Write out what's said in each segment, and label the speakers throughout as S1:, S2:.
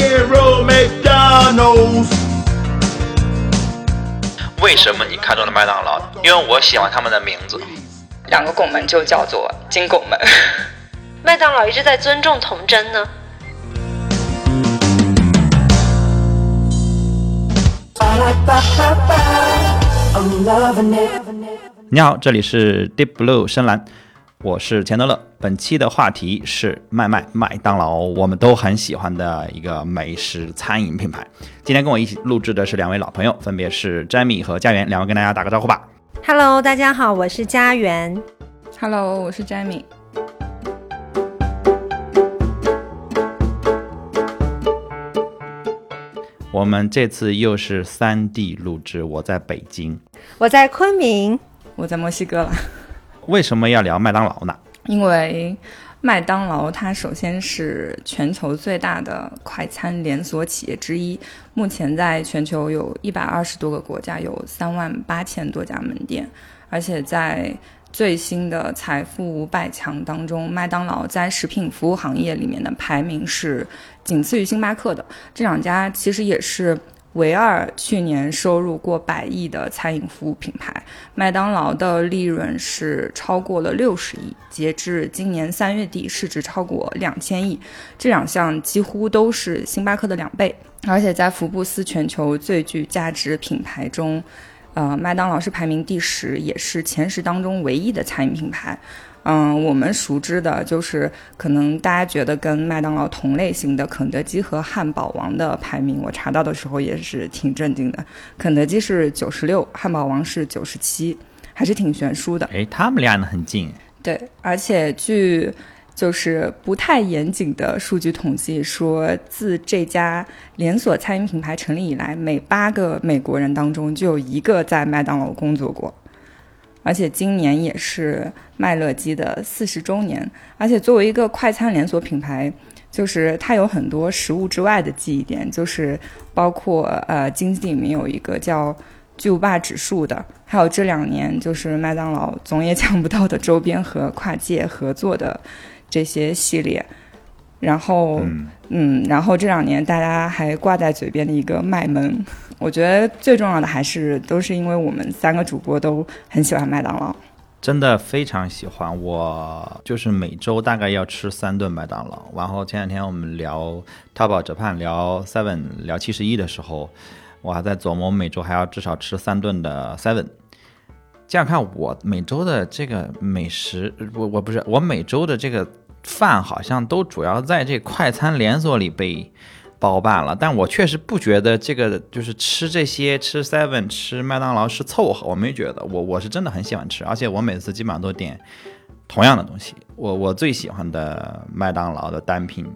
S1: rock and roll McDonald's.
S2: 为什么你看中了麦当劳？因为我喜欢他们的名字。
S3: 两个拱门就叫做金拱门。
S4: 麦当劳一直在尊重童真呢。
S5: 你好，这里是 Deep Blue 深蓝，我是钱德勒。本期的话题是麦麦麦当劳，我们都很喜欢的一个美食餐饮品牌。今天跟我一起录制的是两位老朋友，分别是 Jamie 和家园，两位跟大家打个招呼吧。
S4: Hello，大家好，我是家园。
S3: Hello，我是 Jamie。
S5: 我们这次又是三地录制，我在北京，
S4: 我在昆明。
S3: 我在墨西哥了。
S5: 为什么要聊麦当劳呢？
S3: 因为麦当劳它首先是全球最大的快餐连锁企业之一，目前在全球有一百二十多个国家，有三万八千多家门店，而且在最新的财富五百强当中，麦当劳在食品服务行业里面的排名是仅次于星巴克的。这两家其实也是。唯二去年收入过百亿的餐饮服务品牌，麦当劳的利润是超过了六十亿，截至今年三月底，市值超过两千亿。这两项几乎都是星巴克的两倍，而且在福布斯全球最具价值品牌中，呃，麦当劳是排名第十，也是前十当中唯一的餐饮品牌。嗯，我们熟知的就是可能大家觉得跟麦当劳同类型的肯德基和汉堡王的排名，我查到的时候也是挺震惊的。肯德基是九十六，汉堡王是九十七，还是挺悬殊的。
S5: 哎，他们俩呢很近。
S3: 对，而且据就是不太严谨的数据统计说，自这家连锁餐饮品牌成立以来，每八个美国人当中就有一个在麦当劳工作过。而且今年也是麦乐鸡的四十周年，而且作为一个快餐连锁品牌，就是它有很多食物之外的记忆点，就是包括呃经济里面有一个叫巨无霸指数的，还有这两年就是麦当劳总也抢不到的周边和跨界合作的这些系列，然后
S5: 嗯
S3: 嗯，然后这两年大家还挂在嘴边的一个卖萌。我觉得最重要的还是都是因为我们三个主播都很喜欢麦当劳，
S5: 真的非常喜欢。我就是每周大概要吃三顿麦当劳。然后前两天我们聊淘宝折盼、聊 Seven、聊七十一的时候，我还在琢磨每周还要至少吃三顿的 Seven。这样看，我每周的这个美食，我我不是我每周的这个饭好像都主要在这快餐连锁里被。包办了，但我确实不觉得这个就是吃这些吃 seven 吃麦当劳是凑合，我没觉得，我我是真的很喜欢吃，而且我每次基本上都点同样的东西。我我最喜欢的麦当劳的单品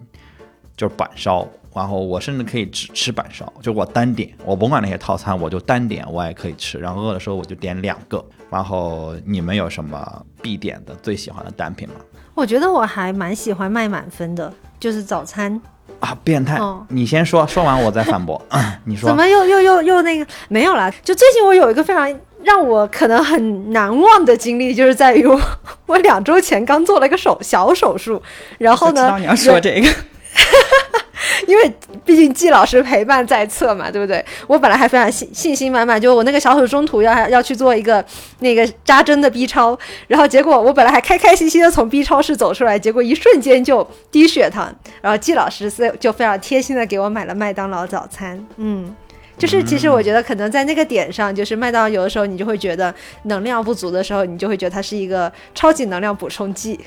S5: 就是板烧，然后我甚至可以只吃板烧，就我单点，我甭管那些套餐，我就单点，我也可以吃。然后饿的时候我就点两个。然后你们有什么必点的最喜欢的单品吗？
S4: 我觉得我还蛮喜欢卖满分的，就是早餐。
S5: 啊，变态！
S4: 哦
S5: 你先说，说完我再反驳。你说
S4: 怎么又又又又那个没有啦？就最近我有一个非常让我可能很难忘的经历，就是在于我 我两周前刚做了一个手小手术，然后呢，
S3: 我知道你要说这个，
S4: 因为毕竟季老师陪伴在侧嘛，对不对？我本来还非常信信心满满，就我那个小手中途要要去做一个那个扎针的 B 超，然后结果我本来还开开心心的从 B 超室走出来，结果一瞬间就低血糖，然后季老师就非常贴心的给我买了麦当劳早餐，嗯。就是其实我觉得可能在那个点上，就是麦当劳有的时候你就会觉得能量不足的时候，你就会觉得它是一个超级能量补充剂。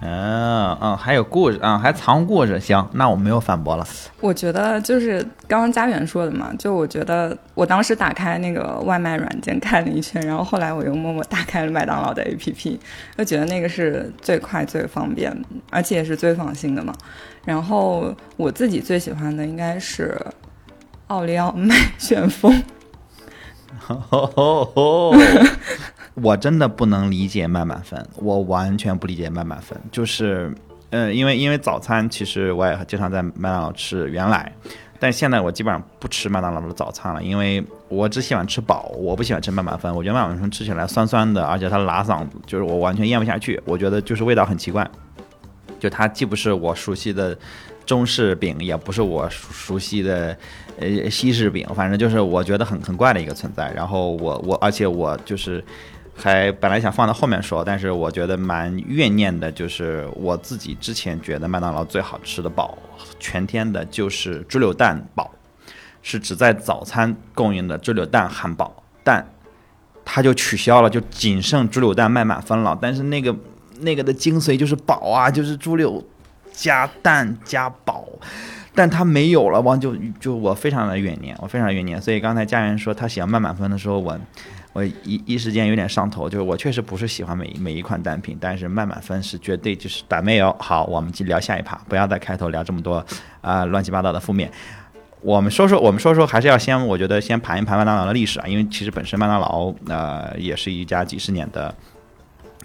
S5: 嗯嗯，还有故事啊、嗯，还藏故事。行，那我没有反驳了。
S3: 我觉得就是刚刚家园说的嘛，就我觉得我当时打开那个外卖软件看了一圈，然后后来我又默默打开了麦当劳的 APP，就觉得那个是最快最方便，而且也是最放心的嘛。然后我自己最喜欢的应该是奥利奥麦旋风。
S5: 我真的不能理解麦满分，我完全不理解麦满分。就是，呃，因为因为早餐其实我也经常在麦当劳吃，原来，但现在我基本上不吃麦当劳的早餐了，因为我只喜欢吃饱，我不喜欢吃麦满分。我觉得麦满分吃起来酸酸的，而且它拉嗓子，就是我完全咽不下去。我觉得就是味道很奇怪，就它既不是我熟悉的中式饼，也不是我熟悉的呃西式饼，反正就是我觉得很很怪的一个存在。然后我我而且我就是还本来想放到后面说，但是我觉得蛮怨念的，就是我自己之前觉得麦当劳最好吃的堡，全天的就是猪柳蛋堡，是只在早餐供应的猪柳蛋汉堡，但它就取消了，就仅剩猪柳蛋卖满分了。但是那个那个的精髓就是堡啊，就是猪柳加蛋加堡，但它没有了，王就就我非常的怨念，我非常怨念。所以刚才家人说他喜欢卖满分的时候，我我一一时间有点上头，就是我确实不是喜欢每每一款单品，但是卖满分是绝对就是打没有。好，我们去聊下一趴，不要在开头聊这么多啊、乱七八糟的负面。我们说说，我们说说，还是要先，我觉得先盘一盘麦当劳的历史啊，因为其实本身麦当劳呃也是一家几十年的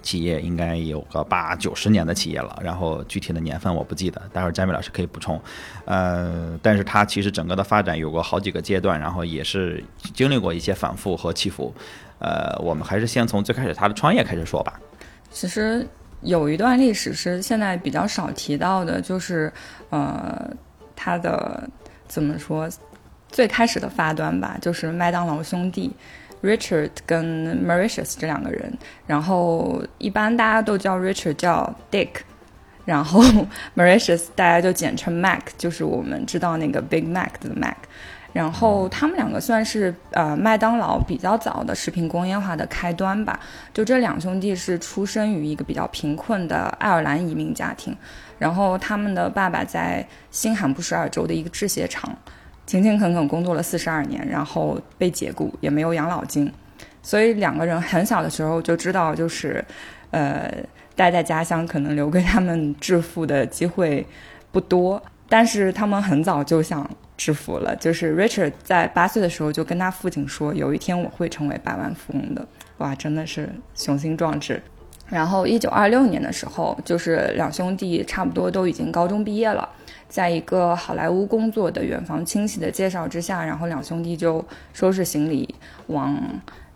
S5: 企业，应该有个八九十年的企业了。然后具体的年份我不记得，待会儿佳美老师可以补充。呃，但是它其实整个的发展有过好几个阶段，然后也是经历过一些反复和起伏。呃，我们还是先从最开始它的创业开始说吧。
S3: 其实有一段历史是现在比较少提到的，就是呃，它的怎么说，最开始的发端吧，就是麦当劳兄弟 Richard 跟 Mauritius 这两个人，然后一般大家都叫 Richard 叫 Dick。然后 Mauritius 大家就简称 Mac，就是我们知道那个 Big Mac 的 Mac。然后他们两个算是呃麦当劳比较早的食品工业化的开端吧。就这两兄弟是出生于一个比较贫困的爱尔兰移民家庭，然后他们的爸爸在新罕布什尔州的一个制鞋厂勤勤恳恳工作了四十二年，然后被解雇，也没有养老金，所以两个人很小的时候就知道，就是呃待在家乡可能留给他们致富的机会不多，但是他们很早就想。致富了，就是 Richard 在八岁的时候就跟他父亲说，有一天我会成为百万富翁的。哇，真的是雄心壮志。然后一九二六年的时候，就是两兄弟差不多都已经高中毕业了，在一个好莱坞工作的远房亲戚的介绍之下，然后两兄弟就收拾行李往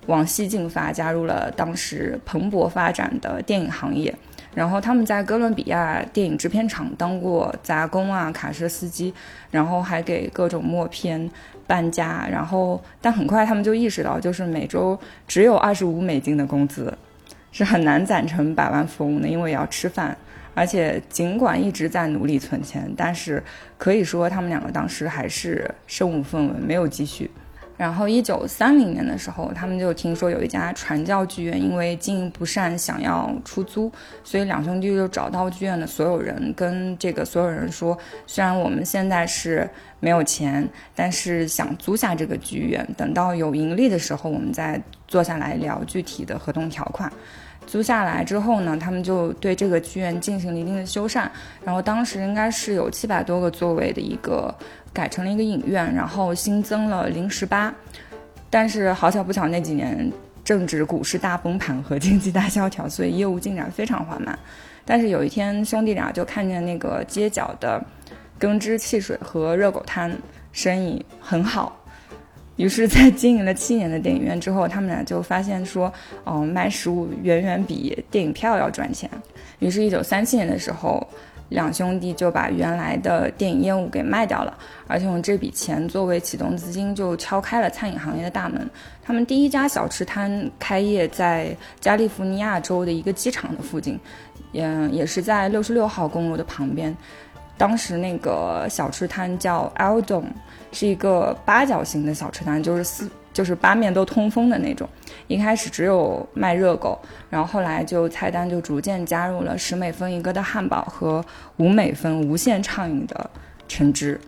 S3: 往西进发，加入了当时蓬勃发展的电影行业。然后他们在哥伦比亚电影制片厂当过杂工啊、卡车司机，然后还给各种默片搬家。然后，但很快他们就意识到，就是每周只有二十五美金的工资，是很难攒成百万富翁的，因为要吃饭。而且尽管一直在努力存钱，但是可以说他们两个当时还是身无分文，没有积蓄。然后，一九三零年的时候，他们就听说有一家传教剧院因为经营不善想要出租，所以两兄弟就找到剧院的所有人，跟这个所有人说：虽然我们现在是没有钱，但是想租下这个剧院，等到有盈利的时候，我们再坐下来聊具体的合同条款。租下来之后呢，他们就对这个剧院进行了一定的修缮，然后当时应该是有七百多个座位的一个。改成了一个影院，然后新增了零十八，但是好巧不巧那几年正值股市大崩盘和经济大萧条，所以业务进展非常缓慢。但是有一天兄弟俩就看见那个街角的耕织汽水和热狗摊生意很好，于是，在经营了七年的电影院之后，他们俩就发现说，哦，卖食物远远比电影票要赚钱。于是，一九三七年的时候。两兄弟就把原来的电影业务给卖掉了，而且用这笔钱作为启动资金，就敲开了餐饮行业的大门。他们第一家小吃摊开业在加利福尼亚州的一个机场的附近，嗯，也是在六十六号公路的旁边。当时那个小吃摊叫 Aldon，是一个八角形的小吃摊，就是四。就是八面都通风的那种，一开始只有卖热狗，然后后来就菜单就逐渐加入了十美分一个的汉堡和五美分无限畅饮的橙汁，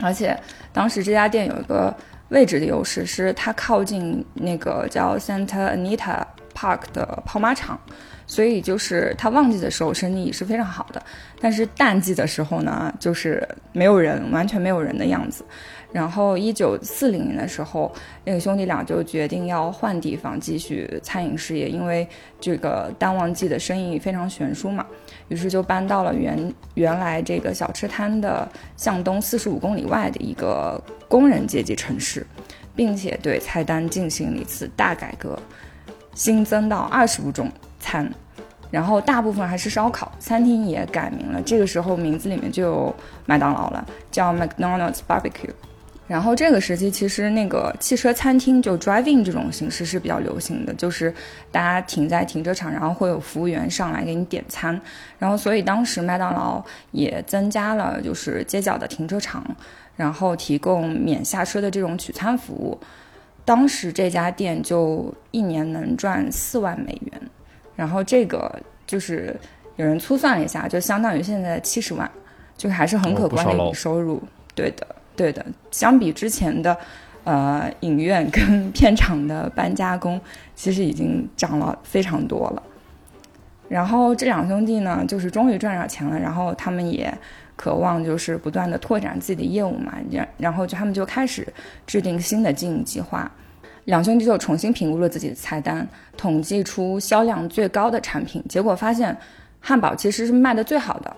S3: 而且当时这家店有一个位置的优势，是它靠近那个叫 Santa Anita Park 的跑马场，所以就是它旺季的时候生意也是非常好的，但是淡季的时候呢，就是没有人，完全没有人的样子。然后，一九四零年的时候，那个兄弟俩就决定要换地方继续餐饮事业，因为这个淡旺季的生意非常悬殊嘛。于是就搬到了原原来这个小吃摊的向东四十五公里外的一个工人阶级城市，并且对菜单进行了一次大改革，新增到二十五种餐。然后大部分还是烧烤，餐厅也改名了。这个时候名字里面就有麦当劳了，叫 McDonald's Barbecue。然后这个时期其实那个汽车餐厅就 drive-in 这种形式是比较流行的，就是大家停在停车场，然后会有服务员上来给你点餐。然后所以当时麦当劳也增加了就是街角的停车场，然后提供免下车的这种取餐服务。当时这家店就一年能赚四万美元，然后这个就是有人粗算了一下，就相当于现在的七十万，就还是很可观的一笔收入。对的。对的，相比之前的，呃，影院跟 片场的搬家工，其实已经涨了非常多了。然后这两兄弟呢，就是终于赚着钱了，然后他们也渴望就是不断的拓展自己的业务嘛，然然后就他们就开始制定新的经营计划。两兄弟就重新评估了自己的菜单，统计出销量最高的产品，结果发现汉堡其实是卖的最好的。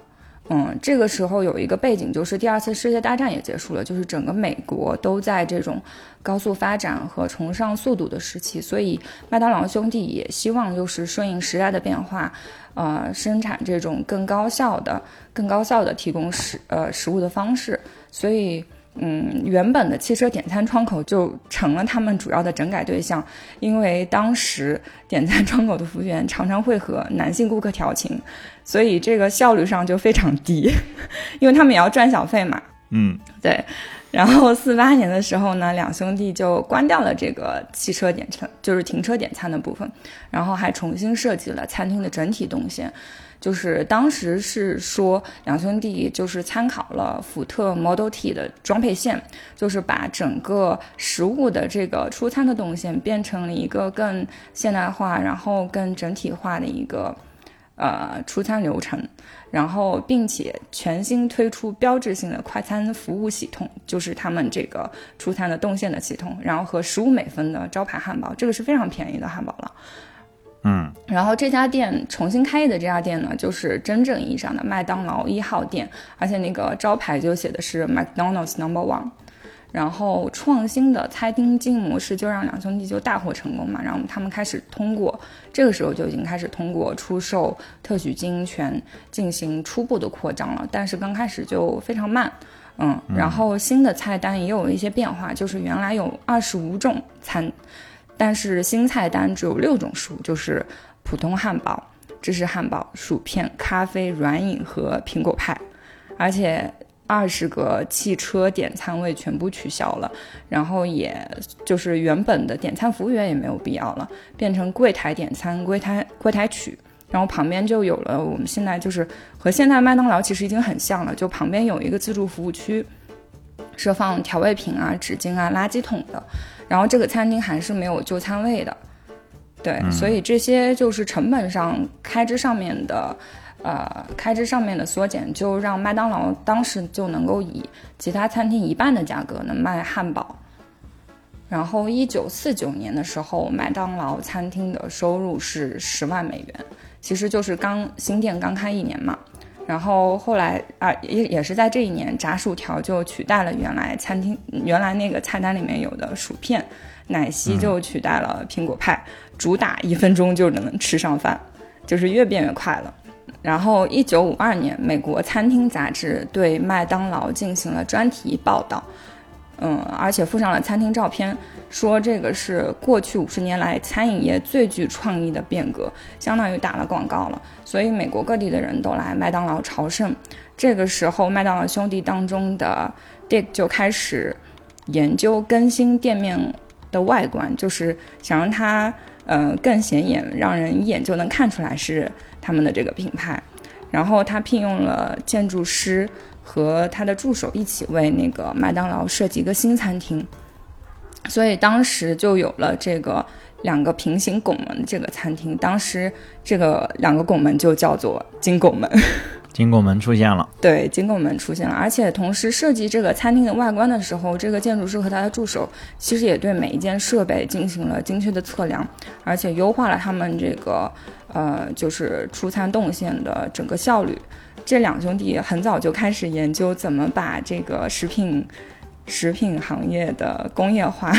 S3: 嗯，这个时候有一个背景，就是第二次世界大战也结束了，就是整个美国都在这种高速发展和崇尚速度的时期，所以麦当劳兄弟也希望就是顺应时代的变化，呃，生产这种更高效的、更高效的提供食呃食物的方式，所以。嗯，原本的汽车点餐窗口就成了他们主要的整改对象，因为当时点餐窗口的服务员常常会和男性顾客调情，所以这个效率上就非常低，因为他们也要赚小费嘛。
S5: 嗯，
S3: 对。然后四八年的时候呢，两兄弟就关掉了这个汽车点餐，就是停车点餐的部分，然后还重新设计了餐厅的整体动线。就是当时是说两兄弟就是参考了福特 Model T 的装配线，就是把整个食物的这个出餐的动线变成了一个更现代化，然后更整体化的一个呃出餐流程，然后并且全新推出标志性的快餐服务系统，就是他们这个出餐的动线的系统，然后和十五美分的招牌汉堡，这个是非常便宜的汉堡了。
S5: 嗯，
S3: 然后这家店重新开业的这家店呢，就是真正意义上的麦当劳一号店，而且那个招牌就写的是 McDonald's Number One。然后创新的餐厅经营模式就让两兄弟就大获成功嘛，然后他们开始通过这个时候就已经开始通过出售特许经营权进行初步的扩张了，但是刚开始就非常慢，嗯，然后新的菜单也有一些变化，就是原来有二十五种餐。但是新菜单只有六种食物，就是普通汉堡、芝士汉堡、薯片、咖啡、软饮和苹果派，而且二十个汽车点餐位全部取消了，然后也就是原本的点餐服务员也没有必要了，变成柜台点餐、柜台柜台取，然后旁边就有了我们现在就是和现在麦当劳其实已经很像了，就旁边有一个自助服务区，是放调味品啊、纸巾啊、垃圾桶的。然后这个餐厅还是没有就餐位的，对，所以这些就是成本上开支上面的，呃，开支上面的缩减，就让麦当劳当时就能够以其他餐厅一半的价格能卖汉堡。然后一九四九年的时候，麦当劳餐厅的收入是十万美元，其实就是刚新店刚开一年嘛。然后后来啊，也也是在这一年，炸薯条就取代了原来餐厅原来那个菜单里面有的薯片，奶昔就取代了苹果派，主打一分钟就能吃上饭，就是越变越快了。然后一九五二年，美国餐厅杂志对麦当劳进行了专题报道。嗯，而且附上了餐厅照片，说这个是过去五十年来餐饮业最具创意的变革，相当于打了广告了。所以美国各地的人都来麦当劳朝圣。这个时候，麦当劳兄弟当中的 Dick 就开始研究更新店面的外观，就是想让它呃更显眼，让人一眼就能看出来是他们的这个品牌。然后他聘用了建筑师。和他的助手一起为那个麦当劳设计一个新餐厅，所以当时就有了这个两个平行拱门这个餐厅。当时这个两个拱门就叫做金拱门，
S5: 金拱门出现了。
S3: 对，金拱门出现了，而且同时设计这个餐厅的外观的时候，这个建筑师和他的助手其实也对每一件设备进行了精确的测量，而且优化了他们这个呃就是出餐动线的整个效率。这两兄弟很早就开始研究怎么把这个食品食品行业的工业化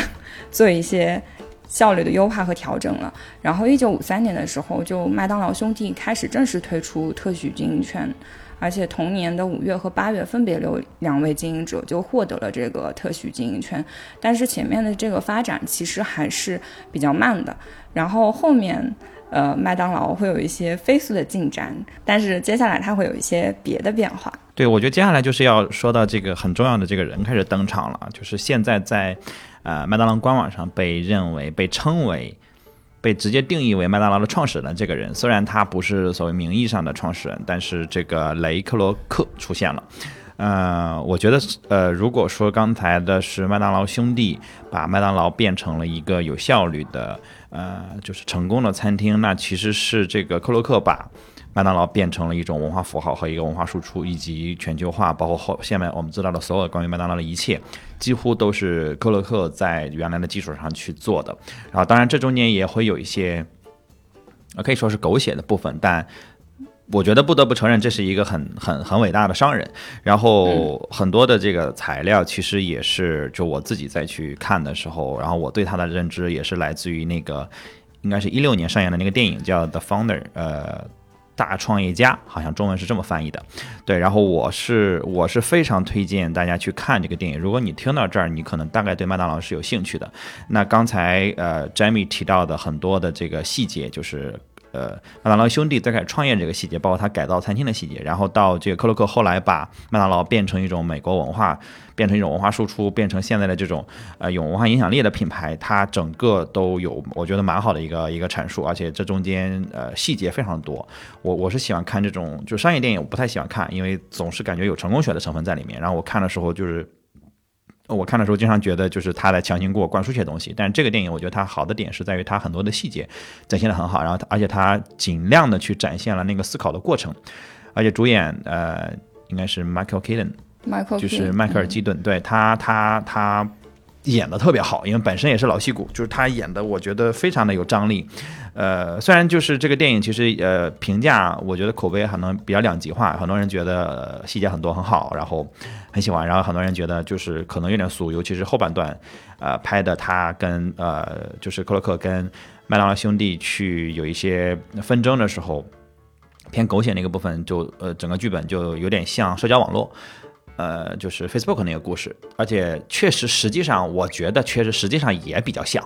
S3: 做一些效率的优化和调整了。然后，一九五三年的时候，就麦当劳兄弟开始正式推出特许经营权，而且同年的五月和八月分别有两位经营者就获得了这个特许经营权。但是前面的这个发展其实还是比较慢的。然后后面，呃，麦当劳会有一些飞速的进展，但是接下来它会有一些别的变化。
S5: 对，我觉得接下来就是要说到这个很重要的这个人开始登场了，就是现在在，呃，麦当劳官网上被认为、被称为、被直接定义为麦当劳的创始人这个人，虽然他不是所谓名义上的创始人，但是这个雷克罗克出现了。呃，我觉得，呃，如果说刚才的是麦当劳兄弟把麦当劳变成了一个有效率的，呃，就是成功的餐厅，那其实是这个克洛克把麦当劳变成了一种文化符号和一个文化输出，以及全球化，包括后下面我们知道的所有关于麦当劳的一切，几乎都是克洛克在原来的基础上去做的。然后，当然这中间也会有一些，可以说是狗血的部分，但。我觉得不得不承认，这是一个很很很伟大的商人。然后很多的这个材料，其实也是就我自己再去看的时候，然后我对他的认知也是来自于那个，应该是一六年上映的那个电影叫《The Founder》，呃，大创业家，好像中文是这么翻译的。对，然后我是我是非常推荐大家去看这个电影。如果你听到这儿，你可能大概对麦当劳是有兴趣的。那刚才呃，Jamie 提到的很多的这个细节，就是。呃，麦当劳兄弟最开始创业这个细节，包括他改造餐厅的细节，然后到这个克洛克后来把麦当劳变成一种美国文化，变成一种文化输出，变成现在的这种呃有文化影响力的品牌，它整个都有我觉得蛮好的一个一个阐述，而且这中间呃细节非常多。我我是喜欢看这种就商业电影，我不太喜欢看，因为总是感觉有成功学的成分在里面。然后我看的时候就是。我看的时候经常觉得就是他在强行给我灌输些东西，但是这个电影我觉得它好的点是在于它很多的细节展现的很好，然后而且它尽量的去展现了那个思考的过程，而且主演呃应该是 Michael Keaton，就是迈克尔基顿，对他他他演的特别好，因为本身也是老戏骨，就是他演的我觉得非常的有张力。呃，虽然就是这个电影，其实呃评价，我觉得口碑可能比较两极化，很多人觉得细节很多很好，然后很喜欢，然后很多人觉得就是可能有点俗，尤其是后半段，呃拍的他跟呃就是克洛克跟麦当劳兄弟去有一些纷争的时候，偏狗血那个部分，就呃整个剧本就有点像社交网络，呃就是 Facebook 那个故事，而且确实实际上我觉得确实实际上也比较像。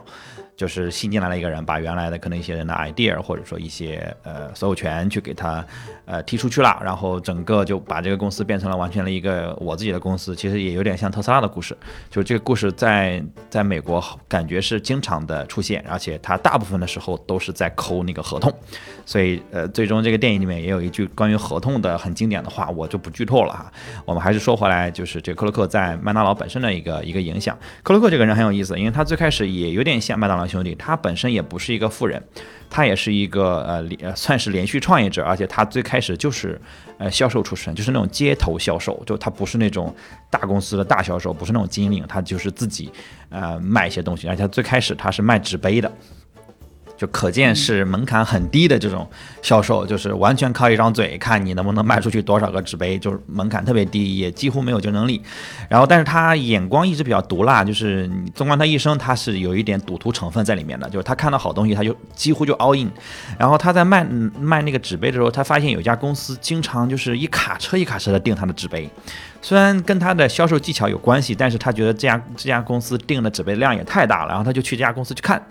S5: 就是新进来了一个人，把原来的可能一些人的 idea 或者说一些呃所有权去给他呃踢出去了，然后整个就把这个公司变成了完全的一个我自己的公司。其实也有点像特斯拉的故事，就这个故事在在美国感觉是经常的出现，而且它大部分的时候都是在抠那个合同。所以呃，最终这个电影里面也有一句关于合同的很经典的话，我就不剧透了哈。我们还是说回来，就是这个克洛克在麦当劳本身的一个一个影响。克洛克这个人很有意思，因为他最开始也有点像麦当劳。兄弟，他本身也不是一个富人，他也是一个呃连算是连续创业者，而且他最开始就是呃销售出身，就是那种街头销售，就他不是那种大公司的大销售，不是那种精灵，他就是自己呃卖一些东西，而且他最开始他是卖纸杯的。就可见是门槛很低的这种销售，就是完全靠一张嘴，看你能不能卖出去多少个纸杯，就是门槛特别低，也几乎没有竞争力。然后，但是他眼光一直比较毒辣，就是纵观他一生，他是有一点赌徒成分在里面的，就是他看到好东西，他就几乎就 all in。然后他在卖卖那个纸杯的时候，他发现有一家公司经常就是一卡车一卡车的订他的纸杯。虽然跟他的销售技巧有关系，但是他觉得这家这家公司定的纸杯量也太大了，然后他就去这家公司去看，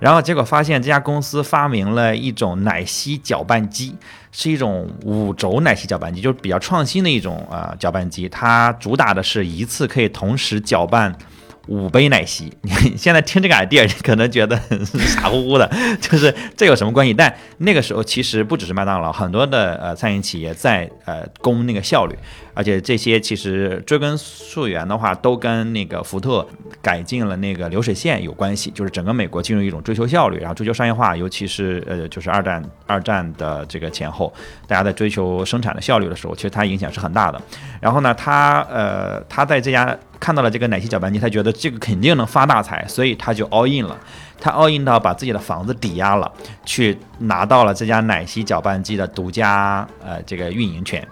S5: 然后结果发现这家公司发明了一种奶昔搅拌机，是一种五轴奶昔搅拌机，就是比较创新的一种呃搅拌机，它主打的是一次可以同时搅拌。五杯奶昔，你现在听这个 idea，你可能觉得傻乎乎的，就是这有什么关系？但那个时候其实不只是麦当劳，很多的呃餐饮企业在呃攻那个效率，而且这些其实追根溯源的话，都跟那个福特改进了那个流水线有关系。就是整个美国进入一种追求效率，然后追求商业化，尤其是呃就是二战二战的这个前后，大家在追求生产的效率的时候，其实它影响是很大的。然后呢，他呃他在这家。看到了这个奶昔搅拌机，他觉得这个肯定能发大财，所以他就 all in 了。他 all in 到把自己的房子抵押了，去拿到了这家奶昔搅拌机的独家呃这个运营权。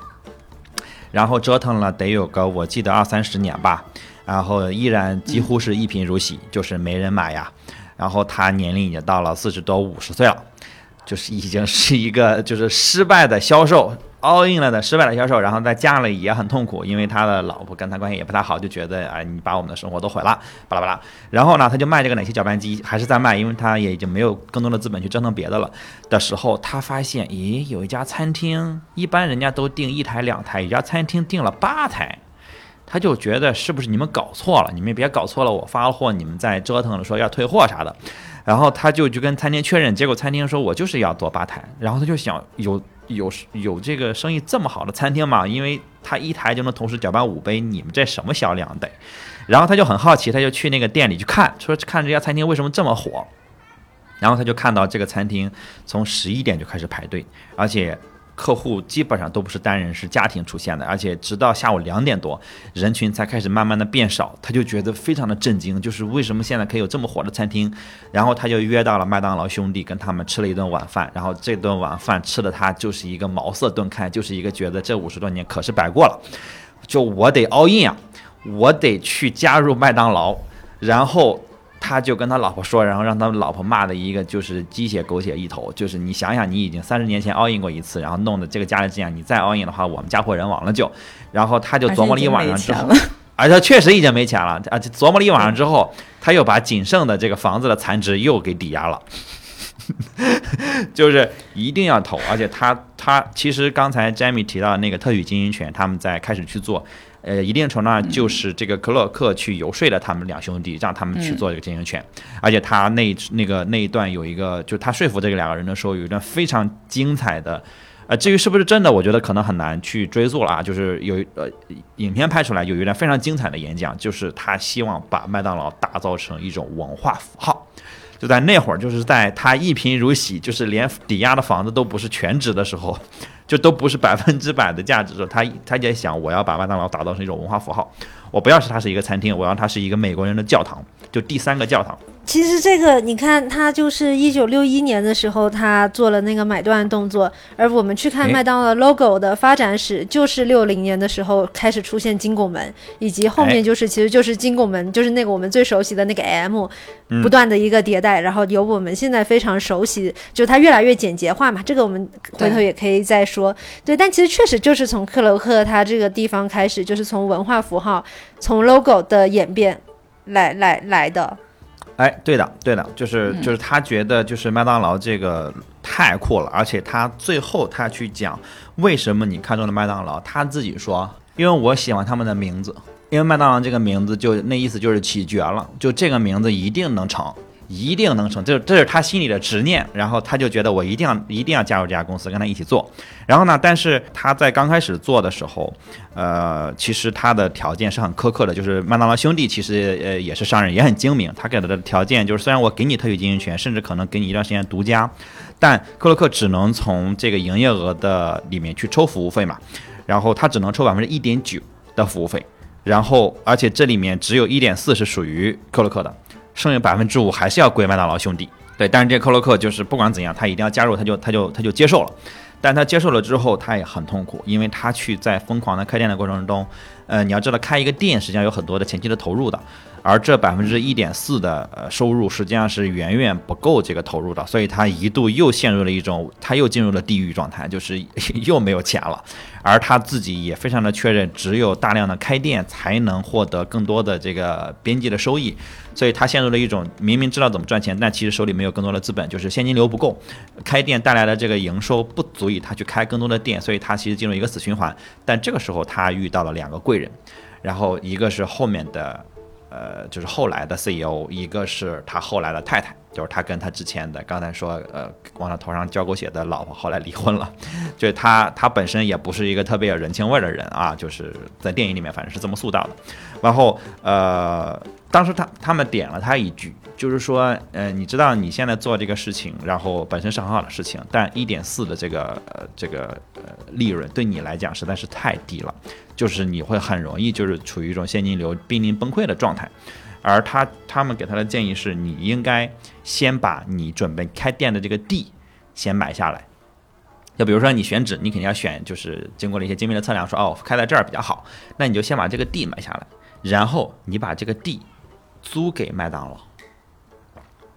S5: 然后折腾了得有个我记得二三十年吧，然后依然几乎是一贫如洗，就是没人买呀。然后他年龄已经到了四十多五十岁了，就是已经是一个就是失败的销售，all in 了的失败的销售，然后在家里也很痛苦，因为他的老婆跟他关系也不太好，就觉得哎你把我们的生活都毁了，巴拉巴拉。然后呢，他就卖这个奶昔搅拌机，还是在卖，因为他也已经没有更多的资本去折腾别的了。的时候，他发现，咦，有一家餐厅，一般人家都订一台两台，一家餐厅订了八台。他就觉得是不是你们搞错了？你们别搞错了，我发了货，你们在折腾了，说要退货啥的。然后他就去跟餐厅确认，结果餐厅说我就是要做八台。然后他就想，有有有这个生意这么好的餐厅嘛？因为他一台就能同时搅拌五杯，你们这什么销量得？然后他就很好奇，他就去那个店里去看，说看这家餐厅为什么这么火。然后他就看到这个餐厅从十一点就开始排队，而且。客户基本上都不是单人，是家庭出现的，而且直到下午两点多，人群才开始慢慢的变少。他就觉得非常的震惊，就是为什么现在可以有这么火的餐厅？然后他就约到了麦当劳兄弟，跟他们吃了一顿晚饭。然后这顿晚饭吃的他就是一个茅塞顿开，就是一个觉得这五十多年可是白过了。就我得 all in 啊，我得去加入麦当劳，然后。他就跟他老婆说，然后让他老婆骂的一个就是鸡血狗血一头，就是你想想，你已经三十年前 all in 过一次，然后弄得这个家里这样，你再 all in 的话，我们家破人亡了就。然后他就琢磨了一晚上之后，而且确实已经没钱了，而且琢磨了一晚上之后，他又把仅剩的这个房子的残值又给抵押了，就是一定要投，而且他他其实刚才 Jamie 提到那个特许经营权，他们在开始去做。呃，一定程度上就是这个克洛克去游说了他们两兄弟，让他们去做这个经营权，而且他那那个那一段有一个，就他说服这个两个人的时候，有一段非常精彩的，呃，至于是不是真的，我觉得可能很难去追溯了啊。就是有呃，影片拍出来有一段非常精彩的演讲，就是他希望把麦当劳打造成一种文化符号。就在那会儿，就是在他一贫如洗，就是连抵押的房子都不是全值的时候。就都不是百分之百的价值，说他他在想，我要把麦当劳打造成一种文化符号，我不要是它是一个餐厅，我要它是一个美国人的教堂，就第三个教堂。
S4: 其实这个你看，他就是一九六一年的时候，他做了那个买断动作，而我们去看麦当劳 logo 的发展史，就是六零年的时候开始出现金拱门，以及后面就是其实就是金拱门，就是那个我们最熟悉的那个 M，不断的一个迭代，然后有我们现在非常熟悉，就它越来越简洁化嘛，这个我们回头也可以再说。对，但其实确实就是从克罗克它这个地方开始，就是从文化符号、从 logo 的演变来来来的。
S5: 哎，对的，对的，就是就是他觉得就是麦当劳这个太酷了，而且他最后他去讲为什么你看中了麦当劳，他自己说，因为我喜欢他们的名字，因为麦当劳这个名字就那意思就是起绝了，就这个名字一定能成。一定能成，这这是他心里的执念，然后他就觉得我一定要一定要加入这家公司，跟他一起做。然后呢，但是他在刚开始做的时候，呃，其实他的条件是很苛刻的，就是麦当劳兄弟其实呃也是商人，也很精明。他给他的条件就是，虽然我给你特许经营权，甚至可能给你一段时间独家，但克洛克只能从这个营业额的里面去抽服务费嘛，然后他只能抽百分之一点九的服务费，然后而且这里面只有一点四是属于克洛克的。剩下百分之五还是要归麦当劳兄弟，对，但是这克洛克就是不管怎样，他一定要加入，他就他就他就接受了，但他接受了之后，他也很痛苦，因为他去在疯狂的开店的过程中，呃，你要知道开一个店实际上有很多的前期的投入的。而这百分之一点四的呃收入实际上是远远不够这个投入的，所以他一度又陷入了一种，他又进入了地狱状态，就是 又没有钱了。而他自己也非常的确认，只有大量的开店才能获得更多的这个边际的收益，所以他陷入了一种明明知道怎么赚钱，但其实手里没有更多的资本，就是现金流不够，开店带来的这个营收不足以他去开更多的店，所以他其实进入一个死循环。但这个时候他遇到了两个贵贵人，然后一个是后面的。呃，就是后来的 CEO，一个是他后来的太太，就是他跟他之前的刚才说，呃，往他头上浇狗血的老婆，后来离婚了。就是他，他本身也不是一个特别有人情味的人啊，就是在电影里面反正是这么塑造的。然后，呃，当时他他们点了他一句，就是说，呃，你知道你现在做这个事情，然后本身是很好的事情，但一点四的这个呃这个呃利润对你来讲实在是太低了。就是你会很容易就是处于一种现金流濒临崩溃的状态，而他他们给他的建议是，你应该先把你准备开店的这个地先买下来。就比如说你选址，你肯定要选就是经过了一些精密的测量，说哦开在这儿比较好，那你就先把这个地买下来，然后你把这个地租给麦当劳，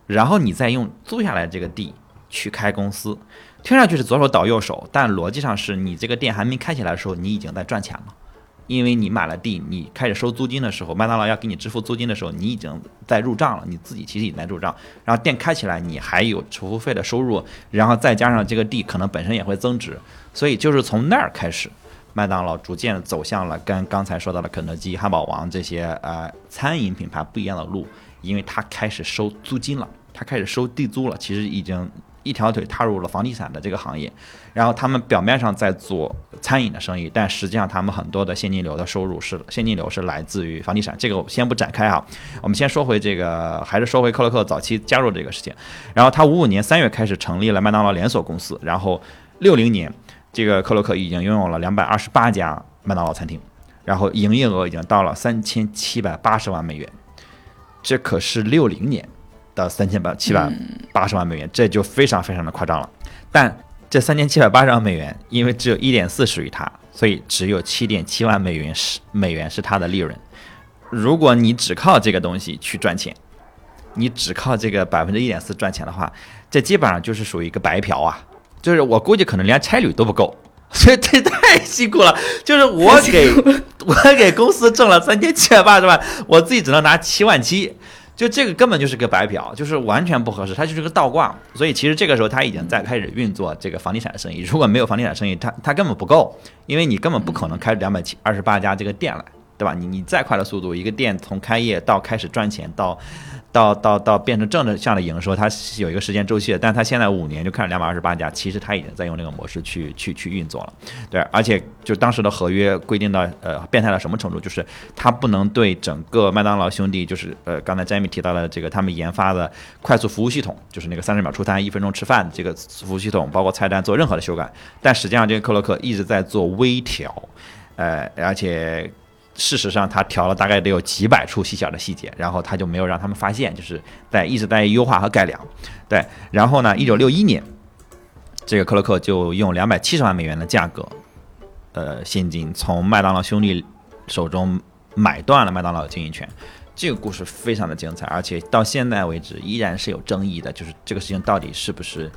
S5: 然后你再用租下来这个地去开公司，听上去是左手倒右手，但逻辑上是你这个店还没开起来的时候，你已经在赚钱了。因为你买了地，你开始收租金的时候，麦当劳要给你支付租金的时候，你已经在入账了，你自己其实已经在入账。然后店开起来，你还有储服费的收入，然后再加上这个地可能本身也会增值，所以就是从那儿开始，麦当劳逐渐走向了跟刚才说到的肯德基、汉堡王这些呃餐饮品牌不一样的路，因为他开始收租金了，他开始收地租了，其实已经一条腿踏入了房地产的这个行业。然后他们表面上在做餐饮的生意，但实际上他们很多的现金流的收入是现金流是来自于房地产。这个我先不展开啊，我们先说回这个，还是说回克洛克早期加入这个事情。然后他五五年三月开始成立了麦当劳连锁公司，然后六零年这个克洛克已经拥有了两百二十八家麦当劳餐厅，然后营业额已经到了三千七百八十万美元，这可是六零年的三千八七百八十万美元，这就非常非常的夸张了，但。这三千七百八十万美元，因为只有一点四属于他，所以只有七点七万美元是美元是他的利润。如果你只靠这个东西去赚钱，你只靠这个百分之一点四赚钱的话，这基本上就是属于一个白嫖啊！就是我估计可能连差旅都不够，所以这太辛苦了。就是我给 我给公司挣了三千七百八十万，我自己只能拿七万七。就这个根本就是个白嫖，就是完全不合适，它就是个倒挂。所以其实这个时候他已经在开始运作这个房地产生意。如果没有房地产生意，他他根本不够，因为你根本不可能开两百七二十八家这个店来，对吧？你你再快的速度，一个店从开业到开始赚钱到。到到到变成正的向的营收，它是有一个时间周期的，但它现在五年就开了两百二十八家，其实它已经在用这个模式去去去运作了，对，而且就当时的合约规定到呃变态到什么程度，就是它不能对整个麦当劳兄弟，就是呃刚才 Jamie 提到的这个他们研发的快速服务系统，就是那个三十秒出餐一分钟吃饭这个服务系统，包括菜单做任何的修改，但实际上这个克洛克一直在做微调，呃，而且。事实上，他调了大概得有几百处细小的细节，然后他就没有让他们发现，就是在一直在优化和改良。对，然后呢，一九六一年，这个克洛克就用两百七十万美元的价格，呃，现金从麦当劳兄弟手中买断了麦当劳的经营权。这个故事非常的精彩，而且到现在为止依然是有争议的，就是这个事情到底是不是。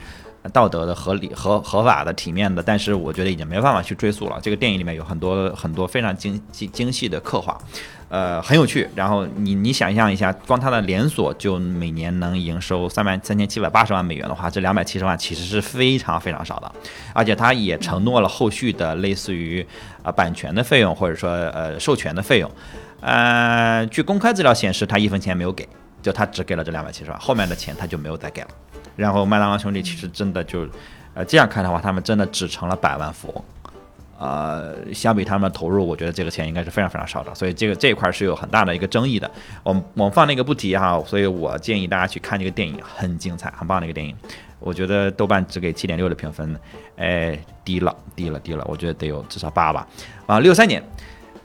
S5: 道德的、合理、合合法的、体面的，但是我觉得已经没办法去追溯了。这个电影里面有很多很多非常精精精细的刻画，呃，很有趣。然后你你想象一下，光它的连锁就每年能营收三万三千七百八十万美元的话，这两百七十万其实是非常非常少的。而且它也承诺了后续的类似于啊版权的费用或者说呃授权的费用。呃，据公开资料显示，他一分钱没有给，就他只给了这两百七十万，后面的钱他就没有再给了。然后麦当劳兄弟其实真的就，呃，这样看的话，他们真的只成了百万富翁，呃，相比他们的投入，我觉得这个钱应该是非常非常少的，所以这个这一块是有很大的一个争议的。我们我们放那个不提哈，所以我建议大家去看这个电影，很精彩，很棒的一个电影。我觉得豆瓣只给七点六的评分，哎，低了，低了，低了，我觉得得有至少八吧。啊，六三年，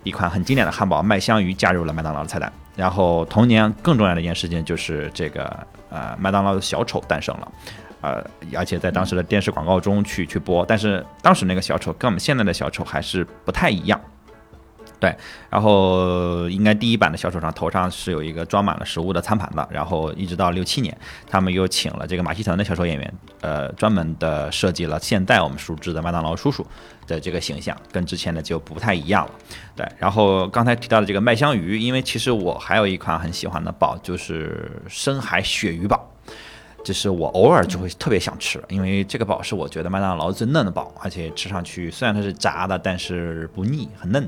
S5: 一款很经典的汉堡麦香鱼加入了麦当劳的菜单。然后同年更重要的一件事情就是这个呃麦当劳的小丑诞生了，呃而且在当时的电视广告中去去播，但是当时那个小丑跟我们现在的小丑还是不太一样。对，然后应该第一版的小丑上头上是有一个装满了食物的餐盘的，然后一直到六七年，他们又请了这个马戏团的小丑演员，呃，专门的设计了现在我们熟知的麦当劳叔叔的这个形象，跟之前的就不太一样了。对，然后刚才提到的这个麦香鱼，因为其实我还有一款很喜欢的宝，就是深海鳕鱼堡，就是我偶尔就会特别想吃，因为这个宝是我觉得麦当劳最嫩的宝，而且吃上去虽然它是炸的，但是不腻，很嫩。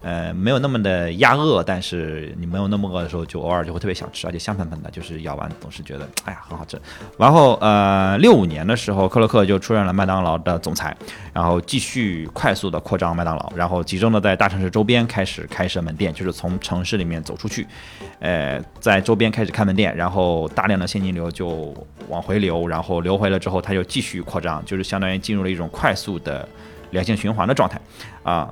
S5: 呃，没有那么的压饿，但是你没有那么饿的时候，就偶尔就会特别想吃，而且香喷喷的，就是咬完总是觉得，哎呀，很好吃。然后，呃，六五年的时候，克洛克就出任了麦当劳的总裁，然后继续快速的扩张麦当劳，然后集中的在大城市周边开始开设门店，就是从城市里面走出去，呃，在周边开始开门店，然后大量的现金流就往回流，然后流回了之后，他就继续扩张，就是相当于进入了一种快速的良性循环的状态，啊。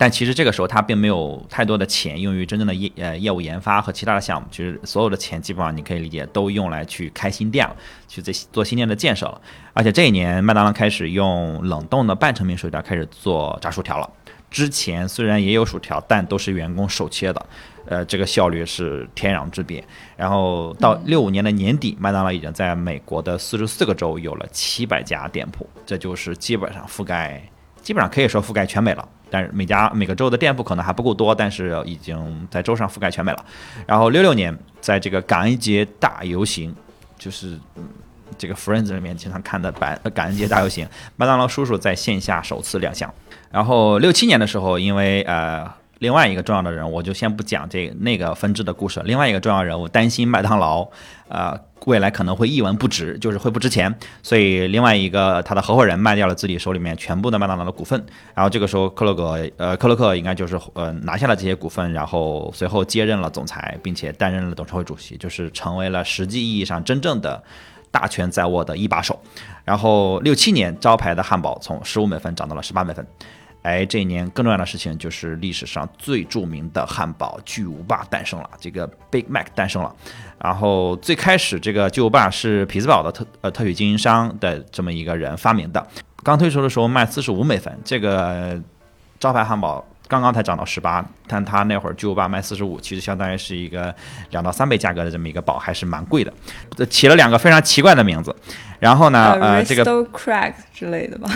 S5: 但其实这个时候他并没有太多的钱用于真正的业呃业务研发和其他的项目，其实所有的钱基本上你可以理解都用来去开新店了，去做做新店的建设了。而且这一年麦当劳开始用冷冻的半成品薯条开始做炸薯条了。之前虽然也有薯条，但都是员工手切的。呃，这个效率是天壤之别。然后到六五年的年底，麦当劳已经在美国的四十四个州有了七百家店铺，这就是基本上覆盖，基本上可以说覆盖全美了。但是每家每个州的店铺可能还不够多，但是已经在州上覆盖全美了。然后六六年，在这个感恩节大游行，就是嗯这个 Friends 里面经常看的感感恩节大游行，麦当劳叔叔在线下首次亮相。然后六七年的时候，因为呃另外一个重要的人物，我就先不讲这那个分支的故事。另外一个重要人物担心麦当劳呃未来可能会一文不值，就是会不值钱，所以另外一个他的合伙人卖掉了自己手里面全部的麦当劳的股份。然后这个时候克洛格呃克洛克应该就是呃拿下了这些股份，然后随后接任了总裁，并且担任了董事会主席，就是成为了实际意义上真正的。大权在握的一把手，然后六七年招牌的汉堡从十五美分涨到了十八美分，哎，这一年更重要的事情就是历史上最著名的汉堡巨无霸诞生了，这个 Big Mac 诞生了。然后最开始这个巨无霸是匹兹堡的特呃特许经营商的这么一个人发明的，刚推出的时候卖四十五美分，这个招牌汉堡。刚刚才涨到十八，但他那会儿巨无霸卖四十五，其实相当于是一个两到三倍价格的这么一个堡，还是蛮贵的。起了两个非常奇怪的名字，然后呢，呃，这个
S3: crack 之类的吧，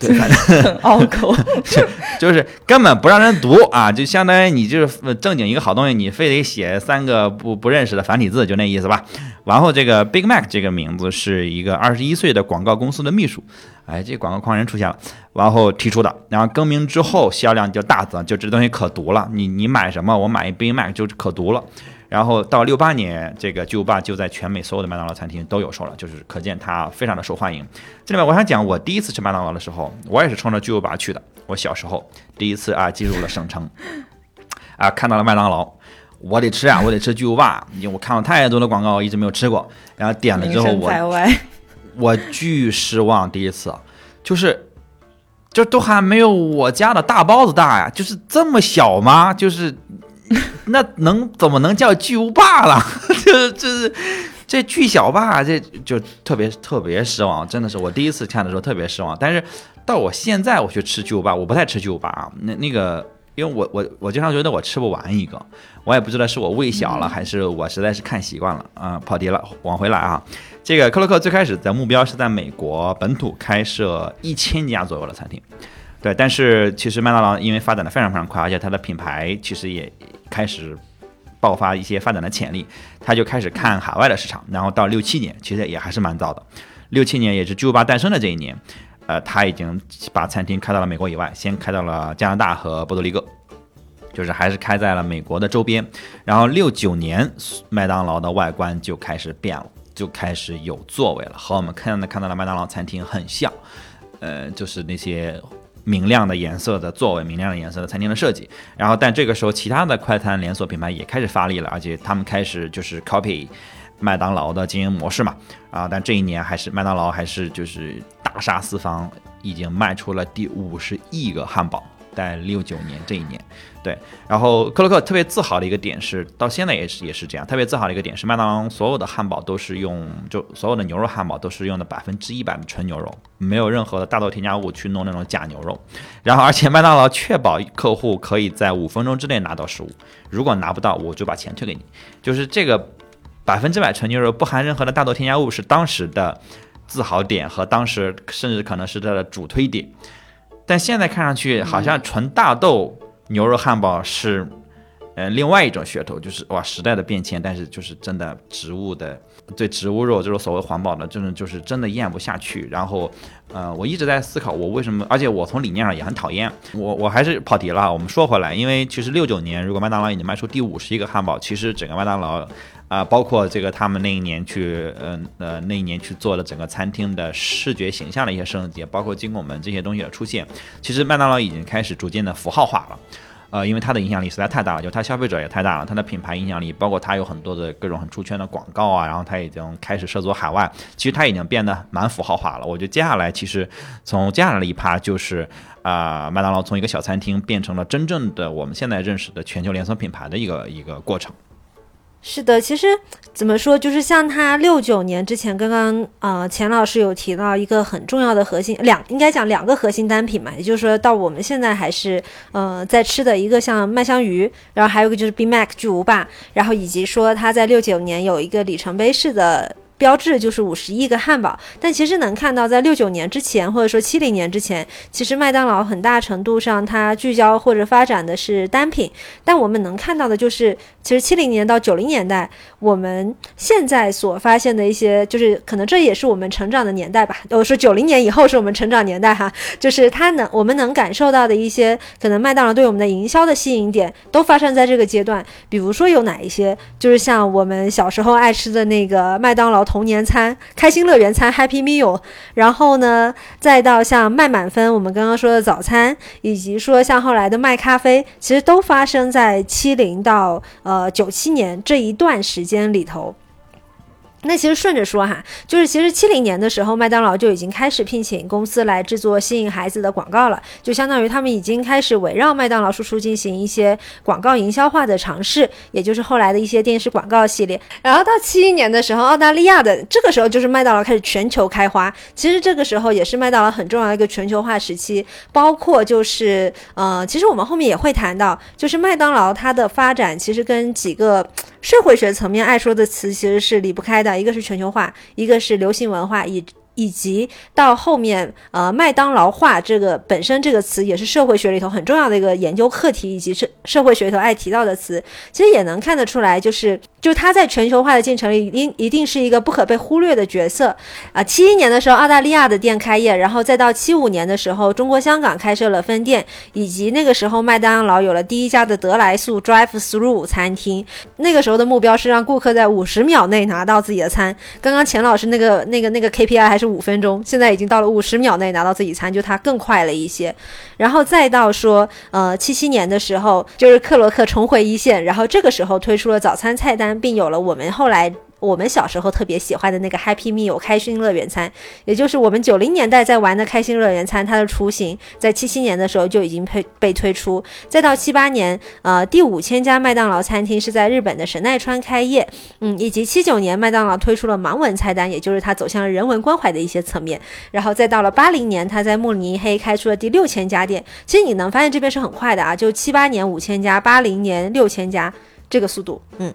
S5: 对，反正
S3: 很 拗口。
S5: 就是根本不让人读啊，就相当于你就是正经一个好东西，你非得写三个不不认识的繁体字，就那意思吧。然后这个 Big Mac 这个名字是一个二十一岁的广告公司的秘书。哎，这广告狂人出现了，然后提出的，然后更名之后销量就大增，就这东西可读了。你你买什么，我买一 Big Mac 就可读了。然后到六八年，这个巨无霸就在全美所有的麦当劳餐厅都有售了，就是可见它非常的受欢迎。这里面我想讲，我第一次吃麦当劳的时候，我也是冲着巨无霸去的。我小时候第一次啊进入了省城，啊看到了麦当劳，我得吃啊，我得吃巨无霸，因为我看了太多的广告，我一直没有吃过。然后点了之后，我。我巨失望，第一次，就是，就都还没有我家的大包子大呀，就是这么小吗？就是，那能怎么能叫巨无霸了？就是就是这巨小霸，这就特别特别失望，真的是我第一次看的时候特别失望。但是到我现在我去吃巨无霸，我不太吃巨无霸啊，那那个。因为我我我经常觉得我吃不完一个，我也不知道是我胃小了还是我实在是看习惯了啊，跑题了，往回来啊。这个克洛克最开始的目标是在美国本土开设一千家左右的餐厅，对，但是其实麦当劳因为发展的非常非常快，而且它的品牌其实也开始爆发一些发展的潜力，他就开始看海外的市场，然后到六七年其实也还是蛮早的，六七年也是巨无霸诞生的这一年。呃，他已经把餐厅开到了美国以外，先开到了加拿大和波多黎各，就是还是开在了美国的周边。然后六九年，麦当劳的外观就开始变了，就开始有座位了，和我们看到的看到的麦当劳餐厅很像。呃，就是那些明亮的颜色的座位，明亮的颜色的餐厅的设计。然后，但这个时候，其他的快餐连锁品牌也开始发力了，而且他们开始就是 copy。麦当劳的经营模式嘛，啊，但这一年还是麦当劳还是就是大杀四方，已经卖出了第五十亿个汉堡，在六九年这一年，对。然后克洛克特别自豪的一个点是，到现在也是也是这样，特别自豪的一个点是，麦当劳所有的汉堡都是用，就所有的牛肉汉堡都是用的百分之一百的纯牛肉，没有任何的大豆添加物去弄那种假牛肉。然后而且麦当劳确保客户可以在五分钟之内拿到食物，如果拿不到，我就把钱退给你，就是这个。百分之百纯牛肉不含任何的大豆添加物是当时的自豪点和当时甚至可能是它的主推点，但现在看上去好像纯大豆牛肉汉堡是。呃，另外一种噱头就是哇，时代的变迁，但是就是真的植物的对植物肉这种所谓环保的，真的就是真的咽不下去。然后，呃，我一直在思考，我为什么？而且我从理念上也很讨厌。我我还是跑题了。我们说回来，因为其实六九年，如果麦当劳已经卖出第五十一个汉堡，其实整个麦当劳啊，包括这个他们那一年去，嗯呃那一年去做的整个餐厅的视觉形象的一些升级，包括金拱门这些东西的出现，其实麦当劳已经开始逐渐的符号化了。呃，因为它的影响力实在太大了，就它消费者也太大了，它的品牌影响力，包括它有很多的各种很出圈的广告啊，然后它已经开始涉足海外，其实它已经变得蛮符号化了。我觉得接下来其实从接下来的一趴就是啊，麦当劳从一个小餐厅变成了真正的我们现在认识的全球连锁品牌的一个一个过程。
S4: 是的，其实怎么说，就是像他六九年之前，刚刚呃钱老师有提到一个很重要的核心两，应该讲两个核心单品嘛，也就是说到我们现在还是呃在吃的一个像麦香鱼，然后还有一个就是 BMAC 巨无霸，然后以及说他在六九年有一个里程碑式的。标志就是五十亿个汉堡，但其实能看到，在六九年之前，或者说七零年之前，其实麦当劳很大程度上它聚焦或者发展的是单品。但我们能看到的就是，其实七零年到九零年代，我们现在所发现的一些，就是可能这也是我们成长的年代吧。我说九零年以后是我们成长年代哈，就是它能我们能感受到的一些，可能麦当劳对我们的营销的吸引点，都发生在这个阶段。比如说有哪一些，就是像我们小时候爱吃的那个麦当劳。童年餐、开心乐园餐 （Happy Meal），然后呢，再到像麦满分，我们刚刚说的早餐，以及说像后来的麦咖啡，其实都发生在七零到呃九七年这一段时间里头。那其实顺着说哈，就是其实七零年的时候，麦当劳就已经开始聘请公司来制作吸引孩子的广告了，就相当于他们已经开始围绕麦当劳叔叔进行一些广告营销化的尝试，也就是后来的一些电视广告系列。然后到七一年的时候，澳大利亚的这个时候就是麦当劳开始全球开花，其实这个时候也是麦当劳很重要的一个全球化时期，包括就是呃，其实我们后面也会谈到，就是麦当劳它的发展其实跟几个。社会学层面爱说的词其实是离不开的，一个是全球化，一个是流行文化，以以及到后面呃麦当劳化这个本身这个词也是社会学里头很重要的一个研究课题，以及社社会学里头爱提到的词，其实也能看得出来，就是。就它在全球化的进程里，一定一定是一个不可被忽略的角色啊！七一年的时候，澳大利亚的店开业，然后再到七五年的时候，中国香港开设了分店，以及那个时候麦当劳有了第一家的得来速 （Drive-through） 餐厅。那个时候的目标是让顾客在五十秒内拿到自己的餐。刚刚钱老师那个那个那个 KPI 还是五分钟，现在已经到了五十秒内拿到自己餐，就它更快了一些。然后再到说，呃，七七年的时候，就是克罗克重回一线，然后这个时候推出了早餐菜单。并有了我们后来。我们小时候特别喜欢的那个 Happy Meal 开心乐园餐，也就是我们九零年代在玩的开心乐园餐，它的雏形在七七年的时候就已经被被推出。再到七八年，呃，第五千家麦当劳餐厅是在日本的神奈川开业，嗯，以及七九年麦当劳推出了盲文菜单，也就是它走向了人文关怀的一些层面。然后再到了八零年，它在慕尼黑开出了第六千家店。其实你能发现这边是很快的啊，就七八年五千家，八零年六千家，这个速度，嗯。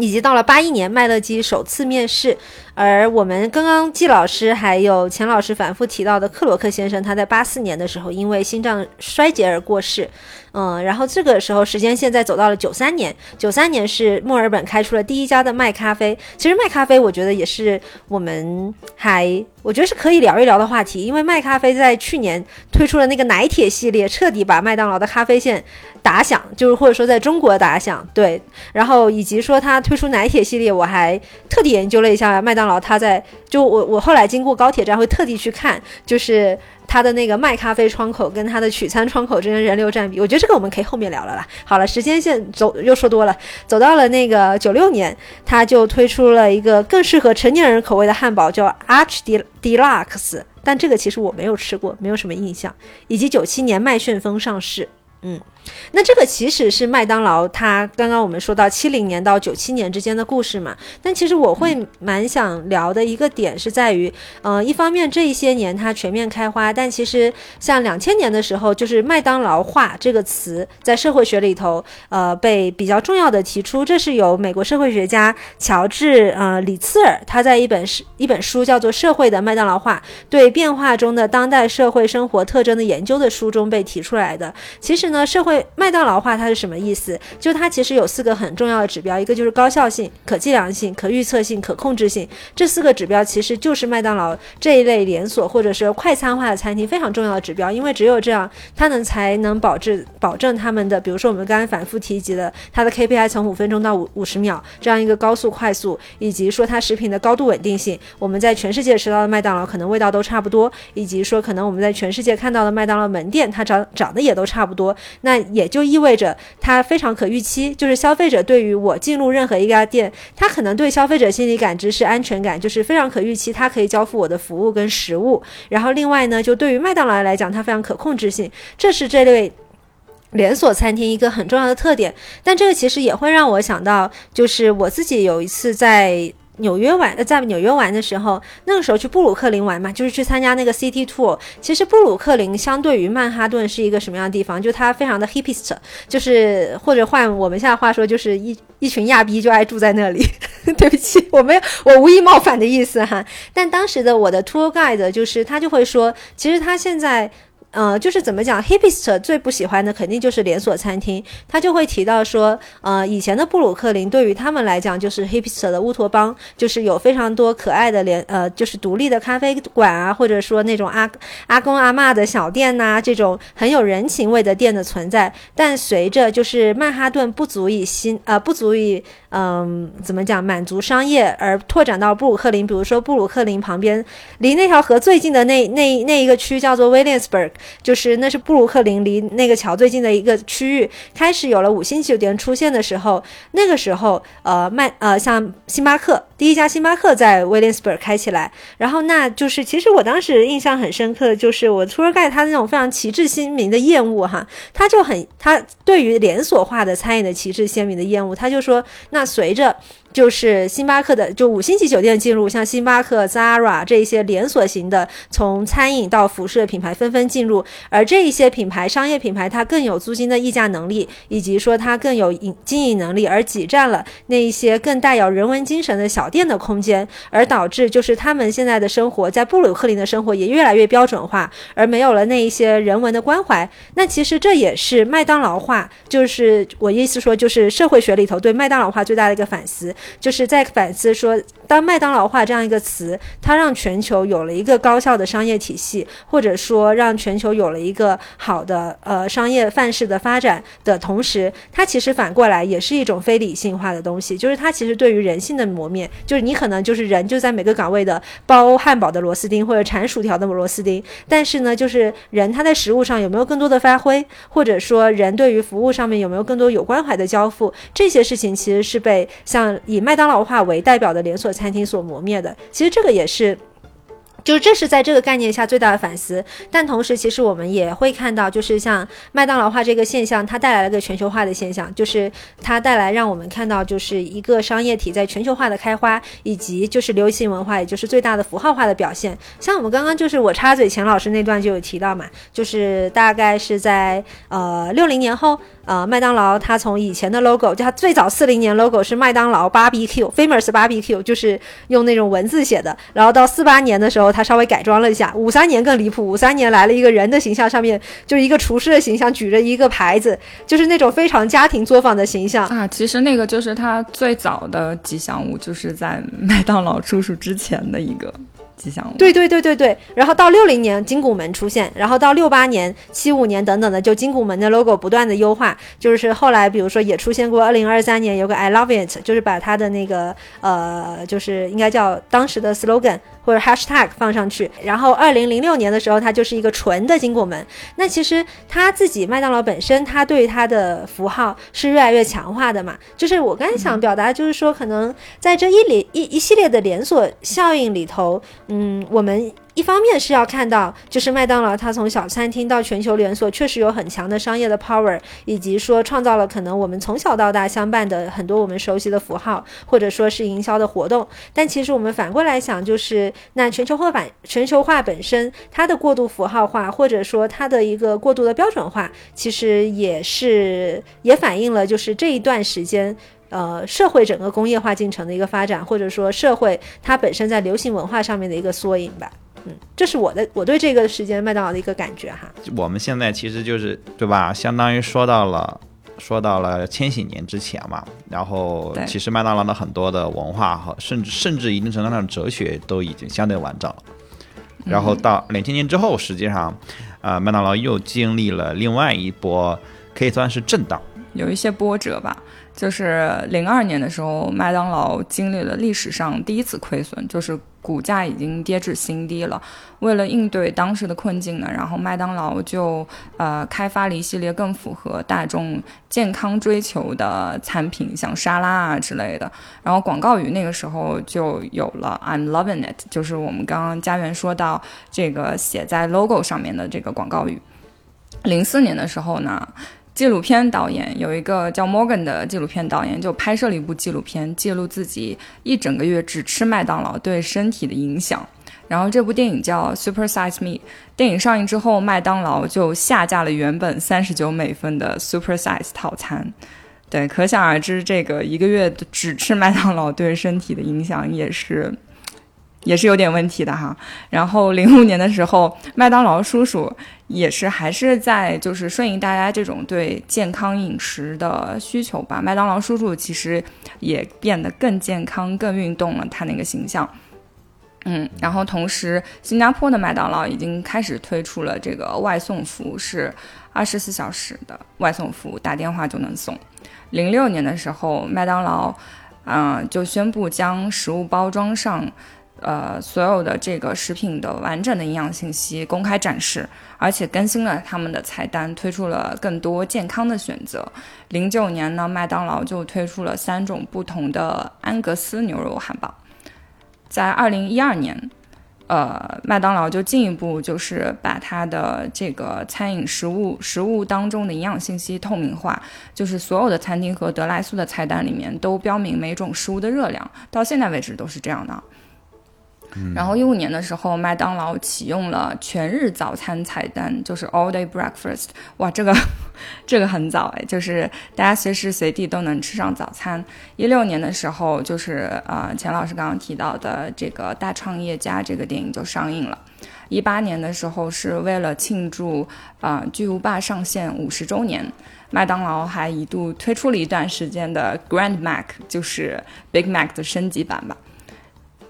S4: 以及到了八一年，麦乐基首次面试，而我们刚刚季老师还有钱老师反复提到的克罗克先生，他在八四年的时候因为心脏衰竭而过世。嗯，然后这个时候时间现在走到了九三年，九三年是墨尔本开出了第一家的麦咖啡。其实麦咖啡，我觉得也是我们还我觉得是可以聊一聊的话题，因为麦咖啡在去年推出了那个奶铁系列，彻底把麦当劳的咖啡线打响，就是或者说在中国打响。对，然后以及说它推出奶铁系列，我还特地研究了一下麦当劳，它在就我我后来经过高铁站会特地去看，就是。它的那个卖咖啡窗口跟它的取餐窗口之间人流占比，我觉得这个我们可以后面聊了啦。好了，时间线走又说多了，走到了那个九六年，他就推出了一个更适合成年人口味的汉堡，叫 Arch Deluxe，但这个其实我没有吃过，没有什么印象。以及九七年麦旋风上市，嗯。那这个其实是麦当劳，它刚刚我们说到七零年到九七年之间的故事嘛。但其实我会蛮想聊的一个点是在于，呃，一方面这一些年它全面开花，但其实像两千年的时候，就是麦当劳化这个词在社会学里头，呃，被比较重要的提出。这是由美国社会学家乔治呃里茨尔他在一本是一本书叫做《社会的麦当劳化：对变化中的当代社会生活特征的研究》的书中被提出来的。其实呢，社会麦当劳化它是什么意思？就它其实有四个很重要的指标，一个就是高效性、可计量性、可预测性、可控制性。这四个指标其实就是麦当劳这一类连锁或者是快餐化的餐厅非常重要的指标，因为只有这样，它能才能保质保证他们的，比如说我们刚才反复提及的它的 KPI 从五分钟到五五十秒这样一个高速快速，以及说它食品的高度稳定性。我们在全世界吃到的麦当劳可能味道都差不多，以及说可能我们在全世界看到的麦当劳门店它长长得也都差不多。那也就意味着它非常可预期，就是消费者对于我进入任何一家店，他可能对消费者心理感知是安全感，就是非常可预期，它可以交付我的服务跟食物。然后另外呢，就对于麦当劳来讲，它非常可控制性，这是这类。连锁餐厅一个很重要的特点。但这个其实也会让我想到，就是我自己有一次在。纽约玩，呃，在纽约玩的时候，那个时候去布鲁克林玩嘛，就是去参加那个 City Tour。其实布鲁克林相对于曼哈顿是一个什么样的地方？就它非常的 hippest，就是或者换我们现在话说，就是一一群亚逼就爱住在那里。对不起，我没有，我无意冒犯的意思哈。但当时的我的 tour guide 就是他就会说，其实他现在。呃，就是怎么讲，hipster 最不喜欢的肯定就是连锁餐厅，他就会提到说，呃，以前的布鲁克林对于他们来讲就是 hipster 的乌托邦，就是有非常多可爱的连，呃，就是独立的咖啡馆啊，或者说那种阿阿公阿妈的小店呐，这种很有人情味的店的存在。但随着就是曼哈顿不足以新，呃，不足以，嗯，怎么讲满足商业而拓展到布鲁克林，比如说布鲁克林旁边离那条河最近的那那那一个区叫做 Williamsburg。就是那是布鲁克林离那个桥最近的一个区域，开始有了五星级酒店出现的时候，那个时候，呃，麦呃，像星巴克第一家星巴克在威廉斯堡开起来，然后那就是其实我当时印象很深刻的就是我 tour guide 他那种非常旗帜鲜明的厌恶哈，他就很他对于连锁化的餐饮的旗帜鲜明的厌恶，他就说那那随着。就是星巴克的，就五星级酒店进入，像星巴克、Zara 这一些连锁型的，从餐饮到服饰的品牌纷纷进入，而这一些品牌、商业品牌，它更有租金的溢价能力，以及说它更有营经营能力，而挤占了那一些更带有人文精神的小店的空间，而导致就是他们现在的生活，在布鲁克林的生活也越来越标准化，而没有了那一些人文的关怀。那其实这也是麦当劳化，就是我意思说，就是社会学里头对麦当劳化最大的一个反思。就是在反思说，当麦当劳化这样一个词，它让全球有了一个高效的商业体系，或者说让全球有了一个好的呃商业范式的发展的同时，它其实反过来也是一种非理性化的东西。就是它其实对于人性的磨灭，就是你可能就是人就在每个岗位的包汉堡的螺丝钉或者铲薯条的螺丝钉，但是呢，就是人他在食物上有没有更多的发挥，或者说人对于服务上面有没有更多有关怀的交付，这些事情其实是被像。以麦当劳化为代表的连锁餐厅所磨灭的，其实这个也是。就是这是在这个概念下最大的反思，但同时其实我们也会看到，就是像麦当劳化这个现象，它带来了个全球化的现象，就是它带来让我们看到，就是一个商业体在全球化的开花，以及就是流行文化，也就是最大的符号化的表现。像我们刚刚就是我插嘴，钱老师那段就有提到嘛，就是大概是在呃六零年后，呃麦当劳它从以前的 logo，就它最早四零年 logo 是麦当劳 barbecue，famous barbecue，就是用那种文字写的，然后到四八年的时候。他稍微改装了一下，五三年更离谱，五三年来了一个人的形象，上面就是一个厨师的形象，举着一个牌子，就是那种非常家庭作坊的形象
S3: 啊。其实那个就是他最早的吉祥物，就是在 麦当劳叔叔之前的一个。吉祥物。
S4: 对对对对对，然后到六零年金拱门出现，然后到六八年、七五年等等的，就金拱门的 logo 不断的优化，就是后来比如说也出现过，二零二三年有个 I love it，就是把它的那个呃，就是应该叫当时的 slogan 或者 hashtag 放上去，然后二零零六年的时候，它就是一个纯的金拱门。那其实他自己麦当劳本身，他对它的符号是越来越强化的嘛，就是我刚才想表达，就是说可能在这一连一一系列的连锁效应里头。嗯，我们一方面是要看到，就是麦当劳它从小餐厅到全球连锁，确实有很强的商业的 power，以及说创造了可能我们从小到大相伴的很多我们熟悉的符号，或者说是营销的活动。但其实我们反过来想，就是那全球化版全球化本身它的过度符号化，或者说它的一个过度的标准化，其实也是也反映了就是这一段时间。呃，社会整个工业化进程的一个发展，或者说社会它本身在流行文化上面的一个缩影吧。嗯，这是我的我对这个时间麦当劳的一个感觉哈。
S5: 我们现在其实就是对吧？相当于说到了说到了千禧年之前嘛，然后其实麦当劳的很多的文化和甚至甚至一定程度上的哲学都已经相对完整了。然后到两千年之后，实际上，呃，麦当劳又经历了另外一波可以算是震荡，
S3: 有一些波折吧。就是零二年的时候，麦当劳经历了历史上第一次亏损，就是股价已经跌至新低了。为了应对当时的困境呢，然后麦当劳就呃开发了一系列更符合大众健康追求的产品，像沙拉啊之类的。然后广告语那个时候就有了 "I'm loving it"，就是我们刚刚家园说到这个写在 logo 上面的这个广告语。零四年的时候呢。纪录片导演，有一个叫 Morgan 的纪录片导演，就拍摄了一部纪录片，记录自己一整个月只吃麦当劳对身体的影响。然后这部电影叫《Super Size Me》。电影上映之后，麦当劳就下架了原本三十九美分的 Super Size 套餐。对，可想而知，这个一个月只吃麦当劳对身体的影响也是。也是有点问题的哈。然后零五年的时候，麦当劳叔叔也是还是在就是顺应大家这种对健康饮食的需求吧。麦当劳叔叔其实也变得更健康、更运动了，他那个形象。嗯，然后同时，新加坡的麦当劳已经开始推出了这个外送服务，是二十四小时的外送服务，打电话就能送。零六年的时候，麦当劳嗯就宣布将食物包装上。呃，所有的这个食品的完整的营养信息公开展示，而且更新了他们的菜单，推出了更多健康的选择。零九年呢，麦当劳就推出了三种不同的安格斯牛肉汉堡。在二零一二年，呃，麦当劳就进一步就是把它的这个餐饮食物食物当中的营养信息透明化，就是所有的餐厅和德莱素的菜单里面都标明每种食物的热量，到现在为止都是这样的。然后一五年的时候，麦当劳启用了全日早餐菜单，就是 All Day Breakfast。哇，这个这个很早哎，就是大家随时随地都能吃上早餐。一六年的时候，就是呃钱老师刚刚提到的这个大创业家这个电影就上映了。一八年的时候，是为了庆祝啊巨无霸上线五十周年，麦当劳还一度推出了一段时间的 Grand Mac，就是 Big Mac 的升级版吧。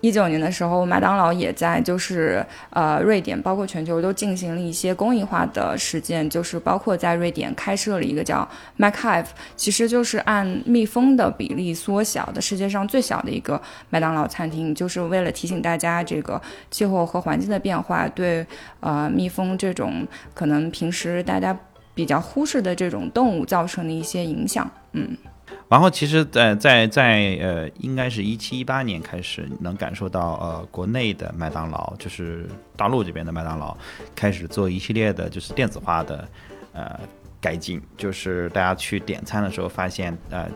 S3: 一九年的时候，麦当劳也在就是呃瑞典，包括全球都进行了一些公益化的实践，就是包括在瑞典开设了一个叫 MacHive，其实就是按蜜蜂的比例缩小的世界上最小的一个麦当劳餐厅，就是为了提醒大家这个气候和环境的变化对呃蜜蜂这种可能平时大家比较忽视的这种动物造成的一些影响，嗯。
S5: 然后其实，在在在呃，应该是一七一八年开始，能感受到呃，国内的麦当劳，就是大陆这边的麦当劳，开始做一系列的，就是电子化的呃改进，就是大家去点餐的时候发现呃。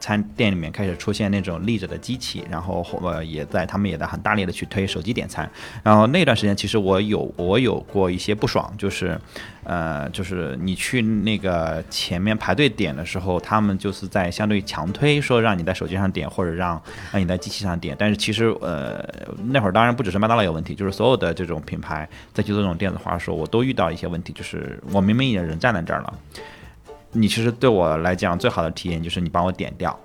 S5: 餐店里面开始出现那种立着的机器，然后呃也在他们也在很大力的去推手机点餐，然后那段时间其实我有我有过一些不爽，就是呃就是你去那个前面排队点的时候，他们就是在相对强推说让你在手机上点或者让让你在机器上点，但是其实呃那会儿当然不只是麦当劳有问题，就是所有的这种品牌在去做这种电子化的时候，我都遇到一些问题，就是我明明已经人站在这儿了。你其实对我来讲最好的体验就是你帮我点掉，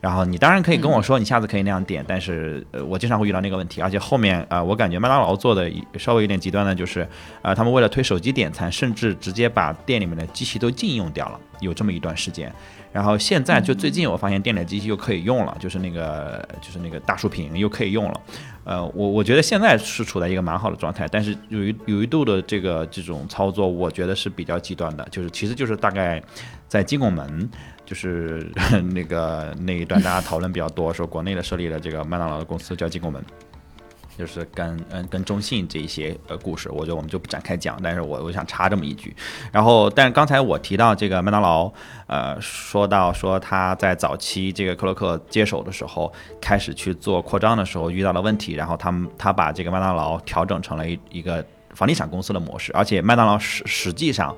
S5: 然后你当然可以跟我说你下次可以那样点，但是呃我经常会遇到那个问题，而且后面啊我感觉麦当劳做的稍微有点极端的就是啊他们为了推手机点餐，甚至直接把店里面的机器都禁用掉了，有这么一段时间。然后现在就最近我发现店里的机器又可以用了，就是那个就是那个大竖屏又可以用了。呃，我我觉得现在是处在一个蛮好的状态，但是有一有一度的这个这种操作，我觉得是比较极端的，就是其实就是大概在金拱门，就是 那个那一段大家讨论比较多，说国内的设立了这个麦当劳的公司叫金拱门。就是跟嗯跟中信这一些呃故事，我觉得我们就不展开讲。但是我我想插这么一句，然后但刚才我提到这个麦当劳，呃，说到说他在早期这个克洛克接手的时候，开始去做扩张的时候遇到了问题，然后他们他把这个麦当劳调整成了一一个房地产公司的模式，而且麦当劳实实际上，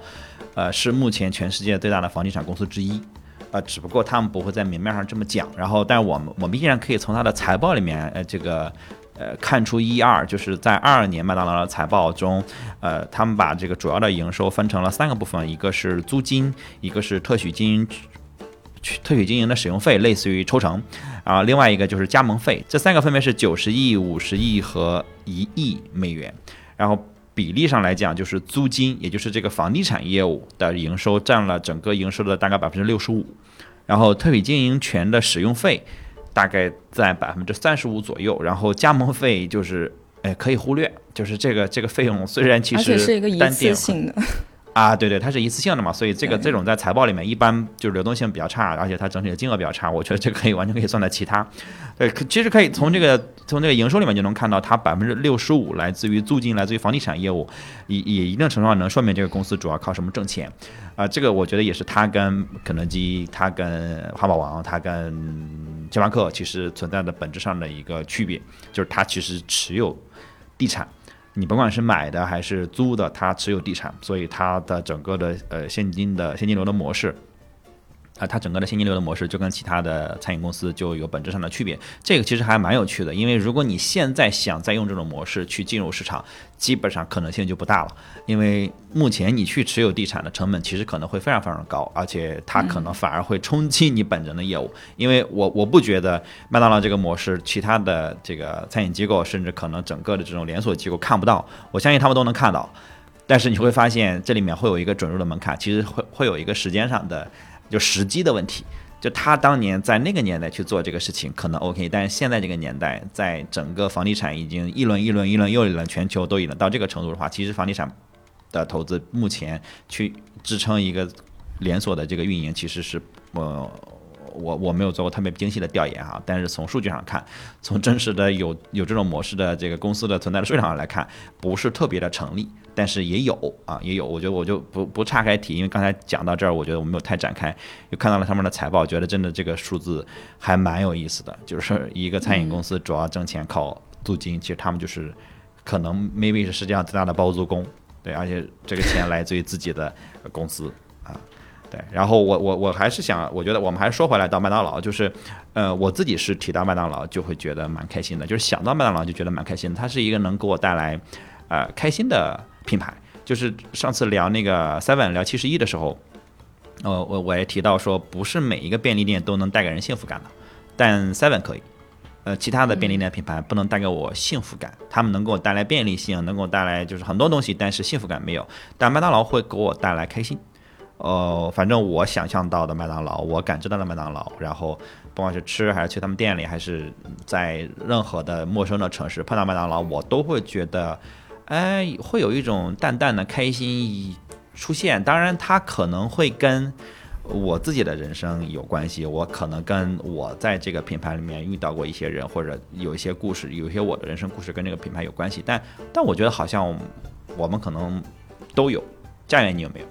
S5: 呃，是目前全世界最大的房地产公司之一，呃，只不过他们不会在明面上这么讲。然后，但我们我们依然可以从他的财报里面，呃，这个。呃，看出一二，就是在二二年麦当劳的财报中，呃，他们把这个主要的营收分成了三个部分，一个是租金，一个是特许经营，特许经营的使用费，类似于抽成，啊，另外一个就是加盟费，这三个分别是九十亿、五十亿和一亿美元。然后比例上来讲，就是租金，也就是这个房地产业务的营收占了整个营收的大概百分之六十五，然后特许经营权的使用费。大概在百分之三十五左右，然后加盟费就是，哎，可以忽略，就是这个这个费用虽然其实
S3: 是一个一次性的，
S5: 啊，对对，它是一次性的嘛，所以这个这种在财报里面一般就是流动性比较差，而且它整体的金额比较差，我觉得这个可以完全可以算在其他。对，可其实可以从这个从这个营收里面就能看到，它百分之六十五来自于租金，来自于房地产业务，也也一定程度上能说明这个公司主要靠什么挣钱。啊、这个我觉得也是它跟肯德基、它跟汉堡王、它跟星巴克其实存在的本质上的一个区别，就是它其实持有地产。你甭管是买的还是租的，它持有地产，所以它的整个的呃现金的现金流的模式，啊、它整个的现金流的模式就跟其他的餐饮公司就有本质上的区别。这个其实还蛮有趣的，因为如果你现在想再用这种模式去进入市场，基本上可能性就不大了，因为目前你去持有地产的成本其实可能会非常非常高，而且它可能反而会冲击你本人的业务。因为我我不觉得麦当劳这个模式，其他的这个餐饮机构，甚至可能整个的这种连锁机构看不到，我相信他们都能看到。但是你会发现这里面会有一个准入的门槛，其实会会有一个时间上的就时机的问题。就他当年在那个年代去做这个事情可能 OK，但是现在这个年代，在整个房地产已经一轮一轮一轮又一轮，全球都已经到这个程度的话，其实房地产的投资目前去支撑一个连锁的这个运营，其实是呃。我我没有做过特别精细的调研哈，但是从数据上看，从真实的有有这种模式的这个公司的存在的数量上来看，不是特别的成立，但是也有啊，也有。我觉得我就不不岔开提，因为刚才讲到这儿，我觉得我没有太展开，又看到了他们的财报，觉得真的这个数字还蛮有意思的。就是一个餐饮公司主要挣钱靠租金，其实他们就是可能 maybe 是世界上最大的包租公，对，而且这个钱来自于自己的公司啊。对，然后我我我还是想，我觉得我们还是说回来到麦当劳，就是，呃，我自己是提到麦当劳就会觉得蛮开心的，就是想到麦当劳就觉得蛮开心的，它是一个能给我带来，呃，开心的品牌。就是上次聊那个 Seven 聊七十一的时候，呃，我我也提到说，不是每一个便利店都能带给人幸福感的，但 Seven 可以。呃，其他的便利店品牌不能带给我幸福感，他们能给我带来便利性，能给我带来就是很多东西，但是幸福感没有。但麦当劳会给我带来开心。呃，反正我想象到的麦当劳，我感知到的麦当劳，然后不管是吃还是去他们店里，还是在任何的陌生的城市碰到麦当劳，我都会觉得，哎，会有一种淡淡的开心出现。当然，它可能会跟我自己的人生有关系，我可能跟我在这个品牌里面遇到过一些人，或者有一些故事，有一些我的人生故事跟这个品牌有关系。但但我觉得好像我们可能都有。家园，你有没有？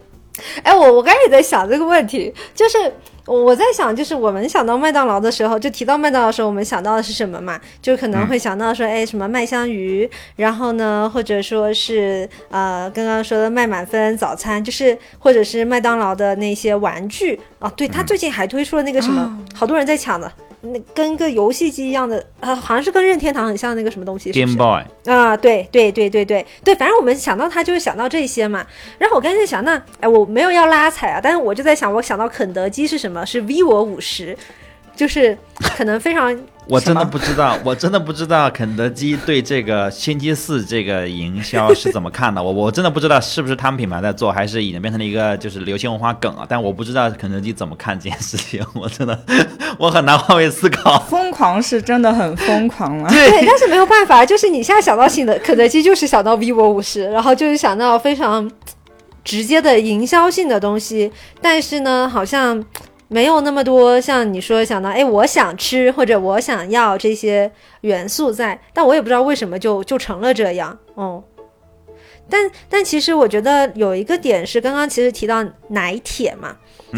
S4: 哎，我我刚才也在想这个问题，就是我在想，就是我们想到麦当劳的时候，就提到麦当劳的时候，我们想到的是什么嘛？就可能会想到说，哎，什么麦香鱼，然后呢，或者说是呃，刚刚说的麦满分早餐，就是或者是麦当劳的那些玩具啊。对，他最近还推出了那个什么，好多人在抢的。那跟个游戏机一样的，呃，好像是跟任天堂很像那个什么东西是不是
S5: Game Boy
S4: 啊，对对对对对对，反正我们想到它就是想到这些嘛。然后我刚才在想，那哎，我没有要拉踩啊，但是我就在想，我想到肯德基是什么？是 vivo 五十，就是可能非常
S5: 我真的不知道，我真的不知道肯德基对这个星期四这个营销是怎么看的。我我真的不知道是不是他们品牌在做，还是已经变成了一个就是流行文化梗啊。但我不知道肯德基怎么看这件事情，我真的我很难换位思考。
S3: 疯狂是真的很疯狂了。
S4: 对，但是没有办法，就是你现在想到新的肯德基，就是想到 vivo 五十，然后就是想到非常直接的营销性的东西，但是呢，好像没有那么多像你说想到，哎，我想吃或者我想要这些元素在，但我也不知道为什么就就成了这样，哦。但但其实我觉得有一个点是，刚刚其实提到奶铁嘛，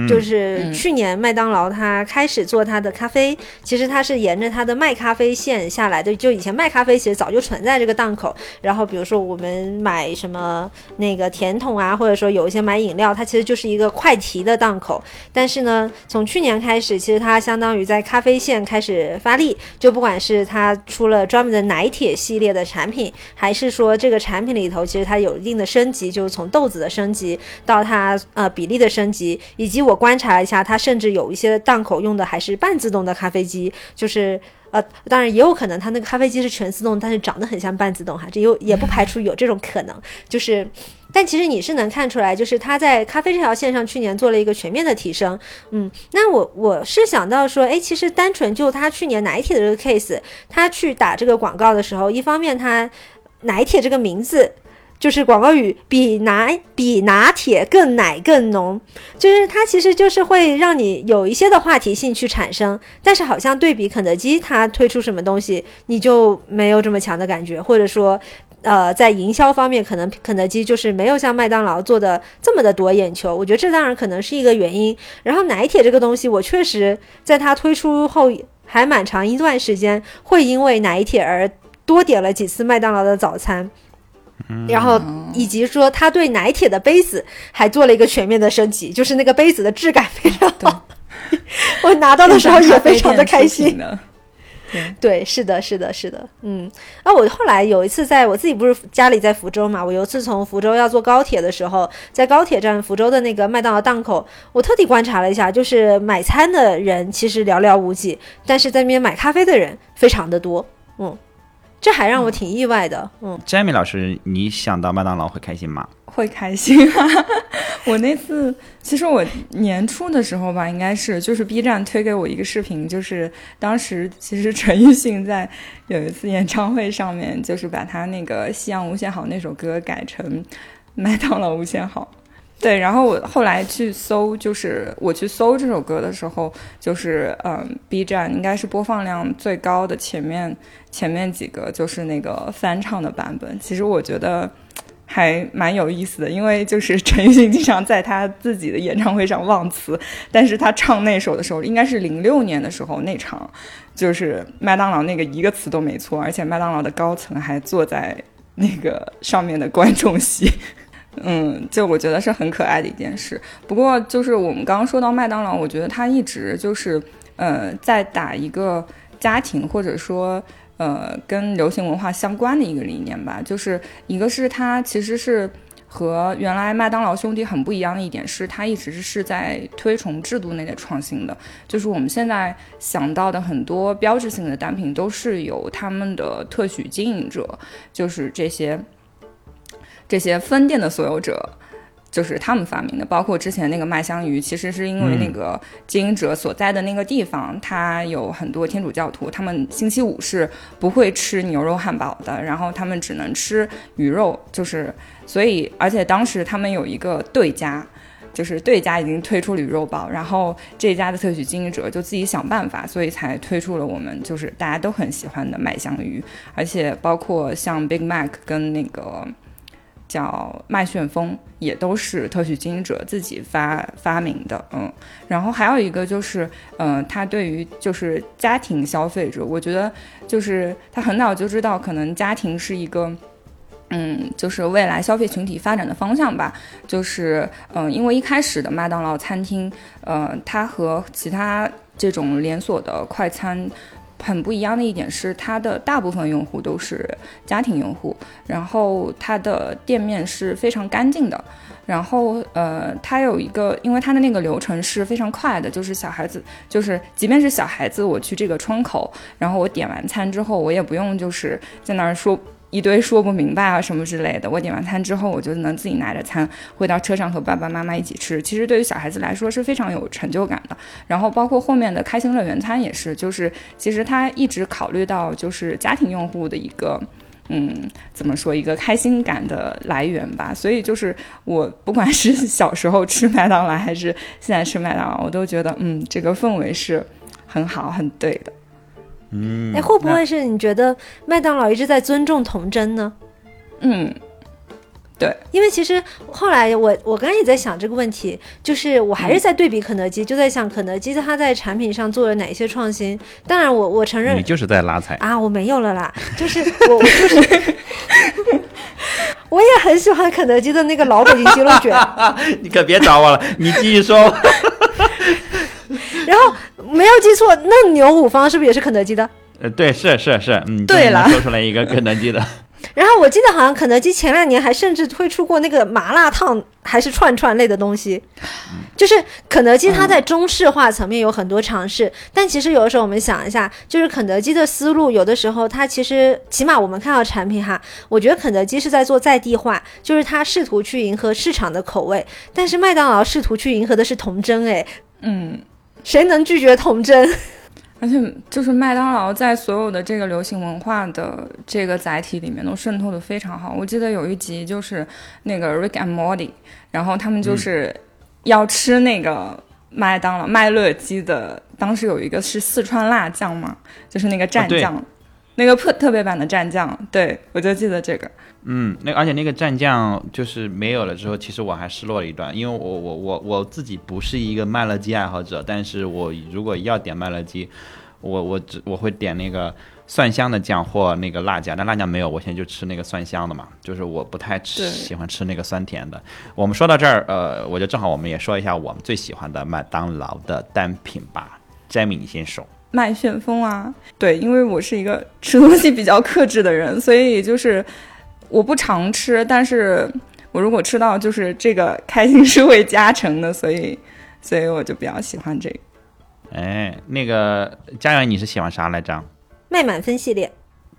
S4: 就是
S3: 嗯
S4: 去年麦当劳它开始做它的咖啡，其实它是沿着它的卖咖啡线下来的。就以前卖咖啡其实早就存在这个档口，然后比如说我们买什么那个甜筒啊，或者说有一些买饮料，它其实就是一个快提的档口。但是呢，从去年开始，其实它相当于在咖啡线开始发力，就不管是它出了专门的奶铁系列的产品，还是说这个产品里头其实它有一定的升级，就是从豆子的升级到它呃比例的升级，以及我观察了一下，它甚至有一些档口用的还是半自动的咖啡机，就是。呃，当然也有可能它那个咖啡机是全自动，但是长得很像半自动哈，这有也不排除有这种可能。就是，但其实你是能看出来，就是它在咖啡这条线上去年做了一个全面的提升。嗯，那我我是想到说，哎，其实单纯就它去年奶铁的这个 case，它去打这个广告的时候，一方面它奶铁这个名字。就是广告语比拿比拿铁更奶更浓，就是它其实就是会让你有一些的话题性去产生，但是好像对比肯德基它推出什么东西，你就没有这么强的感觉，或者说。呃，在营销方面，可能肯德基就是没有像麦当劳做的这么的夺眼球，我觉得这当然可能是一个原因。然后奶铁这个东西，我确实在它推出后还蛮长一段时间，会因为奶铁而多点了几次麦当劳的早餐。然后以及说他对奶铁的杯子还做了一个全面的升级，就是那个杯子的质感非常好。我拿到的时候也非常的开心。对，是的，是的，是的，嗯，啊，我后来有一次在我自己不是家里在福州嘛，我有一次从福州要坐高铁的时候，在高铁站福州的那个麦当劳档口，我特地观察了一下，就是买餐的人其实寥寥无几，但是在那边买咖啡的人非常的多，嗯，这还让我挺意外的，嗯。
S5: Jamie 老师，你想到麦当劳会开心吗？
S3: 会开心啊！我那次其实我年初的时候吧，应该是就是 B 站推给我一个视频，就是当时其实陈奕迅在有一次演唱会上面，就是把他那个《夕阳无限好》那首歌改成麦当劳无限好。对，然后我后来去搜，就是我去搜这首歌的时候，就是嗯，B 站应该是播放量最高的前面前面几个就是那个翻唱的版本。其实我觉得。还蛮有意思的，因为就是 陈奕迅经常在他自己的演唱会上忘词，但是他唱那首的时候，应该是零六年的时候那场，就是麦当劳那个一个词都没错，而且麦当劳的高层还坐在那个上面的观众席，嗯，就我觉得是很可爱的一件事。不过就是我们刚刚说到麦当劳，我觉得他一直就是呃在打一个家庭或者说。呃，跟流行文化相关的一个理念吧，就是一个是它其实是和原来麦当劳兄弟很不一样的一点是，它一直是在推崇制度内的创新的。就是我们现在想到的很多标志性的单品，都是由他们的特许经营者，就是这些这些分店的所有者。就是他们发明的，包括之前那个麦香鱼，其实是因为那个经营者所在的那个地方，他有很多天主教徒，他们星期五是不会吃牛肉汉堡的，然后他们只能吃鱼肉，就是所以，而且当时他们有一个对家，就是对家已经推出了鱼肉堡，然后这家的特许经营者就自己想办法，所以才推出了我们就是大家都很喜欢的麦香鱼，而且包括像 Big Mac 跟那个。叫麦旋风，也都是特许经营者自己发发明的，嗯，然后还有一个就是，嗯，他对于就是家庭消费者，我觉得就是他很早就知道，可能家庭是一个，嗯，就是未来消费群体发展的方向吧，就是，嗯，因为一开始的麦当劳餐厅，呃，它和其他这种连锁的快餐。很不一样的一点是，它的大部分用户都是家庭用户，然后它的店面是非常干净的，然后呃，它有一个，因为它的那个流程是非常快的，就是小孩子，就是即便是小孩子，我去这个窗口，然后我点完餐之后，我也不用就是在那儿说。一堆说不明白啊什么之类的。我点完餐之后，我就能自己拿着餐回到车上和爸爸妈妈一起吃。其实对于小孩子来说是非常有成就感的。然后包括后面的开心乐园餐也是，就是其实他一直考虑到就是家庭用户的一个，嗯，怎么说一个开心感的来源吧。所以就是我不管是小时候吃麦当劳还是现在吃麦当劳，我都觉得嗯，这个氛围是很好很对的。
S5: 嗯，
S4: 哎，会不会是你觉得麦当劳一直在尊重童真呢？
S3: 嗯，对，
S4: 因为其实后来我我刚才也在想这个问题，就是我还是在对比肯德基，就在想肯德基它在产品上做了哪些创新。当然，我我承认
S5: 你就是在拉踩
S4: 啊，我没有了啦，就是我我就是，我也很喜欢肯德基的那个老北京鸡肉卷。
S5: 你可别找我了，你继续说。
S4: 然后没有记错，嫩牛五方是不是也是肯德基的？
S5: 呃，对，是是是，嗯，
S3: 对了，
S5: 说出来一个肯德基的。
S4: 然后我记得好像肯德基前两年还甚至推出过那个麻辣烫，还是串串类的东西。就是肯德基它在中式化层面有很多尝试，但其实有的时候我们想一下，就是肯德基的思路，有的时候它其实起码我们看到产品哈，我觉得肯德基是在做在地化，就是它试图去迎合市场的口味，但是麦当劳试图去迎合的是童真，哎，
S3: 嗯。
S4: 谁能拒绝童真？
S3: 而且就是麦当劳在所有的这个流行文化的这个载体里面都渗透的非常好。我记得有一集就是那个 Rick and Morty，然后他们就是要吃那个麦当劳麦乐鸡的，当时有一个是四川辣酱嘛，就是那个蘸
S5: 对
S3: 酱，那个特特别版的蘸酱，对我就记得这个。
S5: 嗯，那而且那个蘸酱就是没有了之后，其实我还失落了一段，因为我我我我自己不是一个麦乐鸡爱好者，但是我如果要点麦乐鸡，我我只我会点那个蒜香的酱或那个辣酱，但辣酱没有，我现在就吃那个蒜香的嘛，就是我不太吃喜欢吃那个酸甜的。我们说到这儿，呃，我就正好我们也说一下我们最喜欢的麦当劳的单品吧。Jamie，你先说。
S3: 麦旋风啊，对，因为我是一个吃东西比较克制的人，所以就是我不常吃，但是我如果吃到，就是这个开心是会加成的，所以所以我就比较喜欢这个。
S5: 哎，那个佳媛，你是喜欢啥来着？
S4: 麦满分系列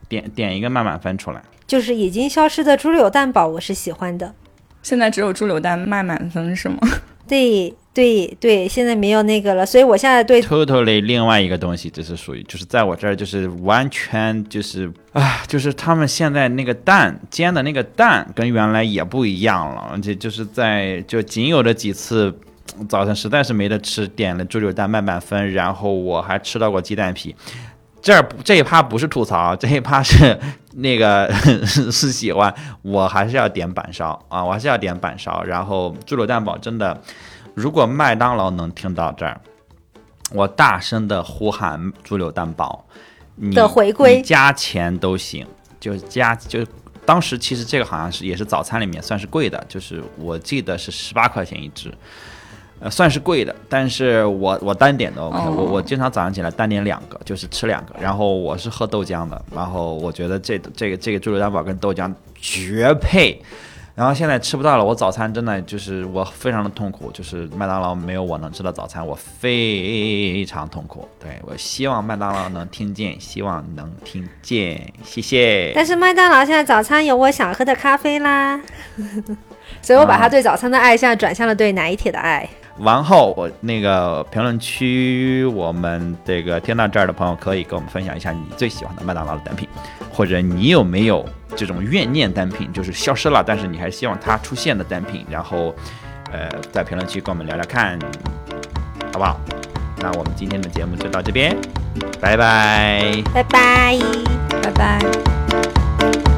S5: 点点一个麦满分出来。
S4: 就是已经消失的猪柳蛋堡，我是喜欢的。
S3: 现在只有猪柳蛋麦满分是吗？
S4: 对对对，现在没有那个了，所以我现在对
S5: totally 另外一个东西，这是属于就是在我这儿就是完全就是啊，就是他们现在那个蛋煎的那个蛋跟原来也不一样了，而且就是在就仅有的几次早晨实在是没得吃，点了猪柳蛋慢满分，然后我还吃到过鸡蛋皮。这儿这一趴不是吐槽，这一趴是那个 是喜欢，我还是要点板烧啊，我还是要点板烧。然后猪柳蛋堡真的，如果麦当劳能听到这儿，我大声的呼喊猪柳蛋堡，你
S4: 的回归
S5: 你加钱都行，就是加就是。当时其实这个好像是也是早餐里面算是贵的，就是我记得是十八块钱一只，呃，算是贵的。但是我我单点的 OK，、
S3: 哦
S5: 我我经常早上起来单点两个，就是吃两个。然后我是喝豆浆的，然后我觉得这这个这个猪柳蛋堡跟豆浆绝配。然后现在吃不到了，我早餐真的就是我非常的痛苦，就是麦当劳没有我能吃的早餐，我非常痛苦。对我希望麦当劳能听见，希望能听见，谢谢。
S4: 但是麦当劳现在早餐有我想喝的咖啡啦，所以我把他对早餐的爱现在转向了对奶铁的爱。
S5: 完后，我那个评论区，我们这个听到这儿的朋友可以跟我们分享一下你最喜欢的麦当劳的单品，或者你有没有这种怨念单品，就是消失了，但是你还希望它出现的单品，然后，呃，在评论区跟我们聊聊看，好不好？那我们今天的节目就到这边，拜拜。
S4: 拜拜。
S3: 拜拜。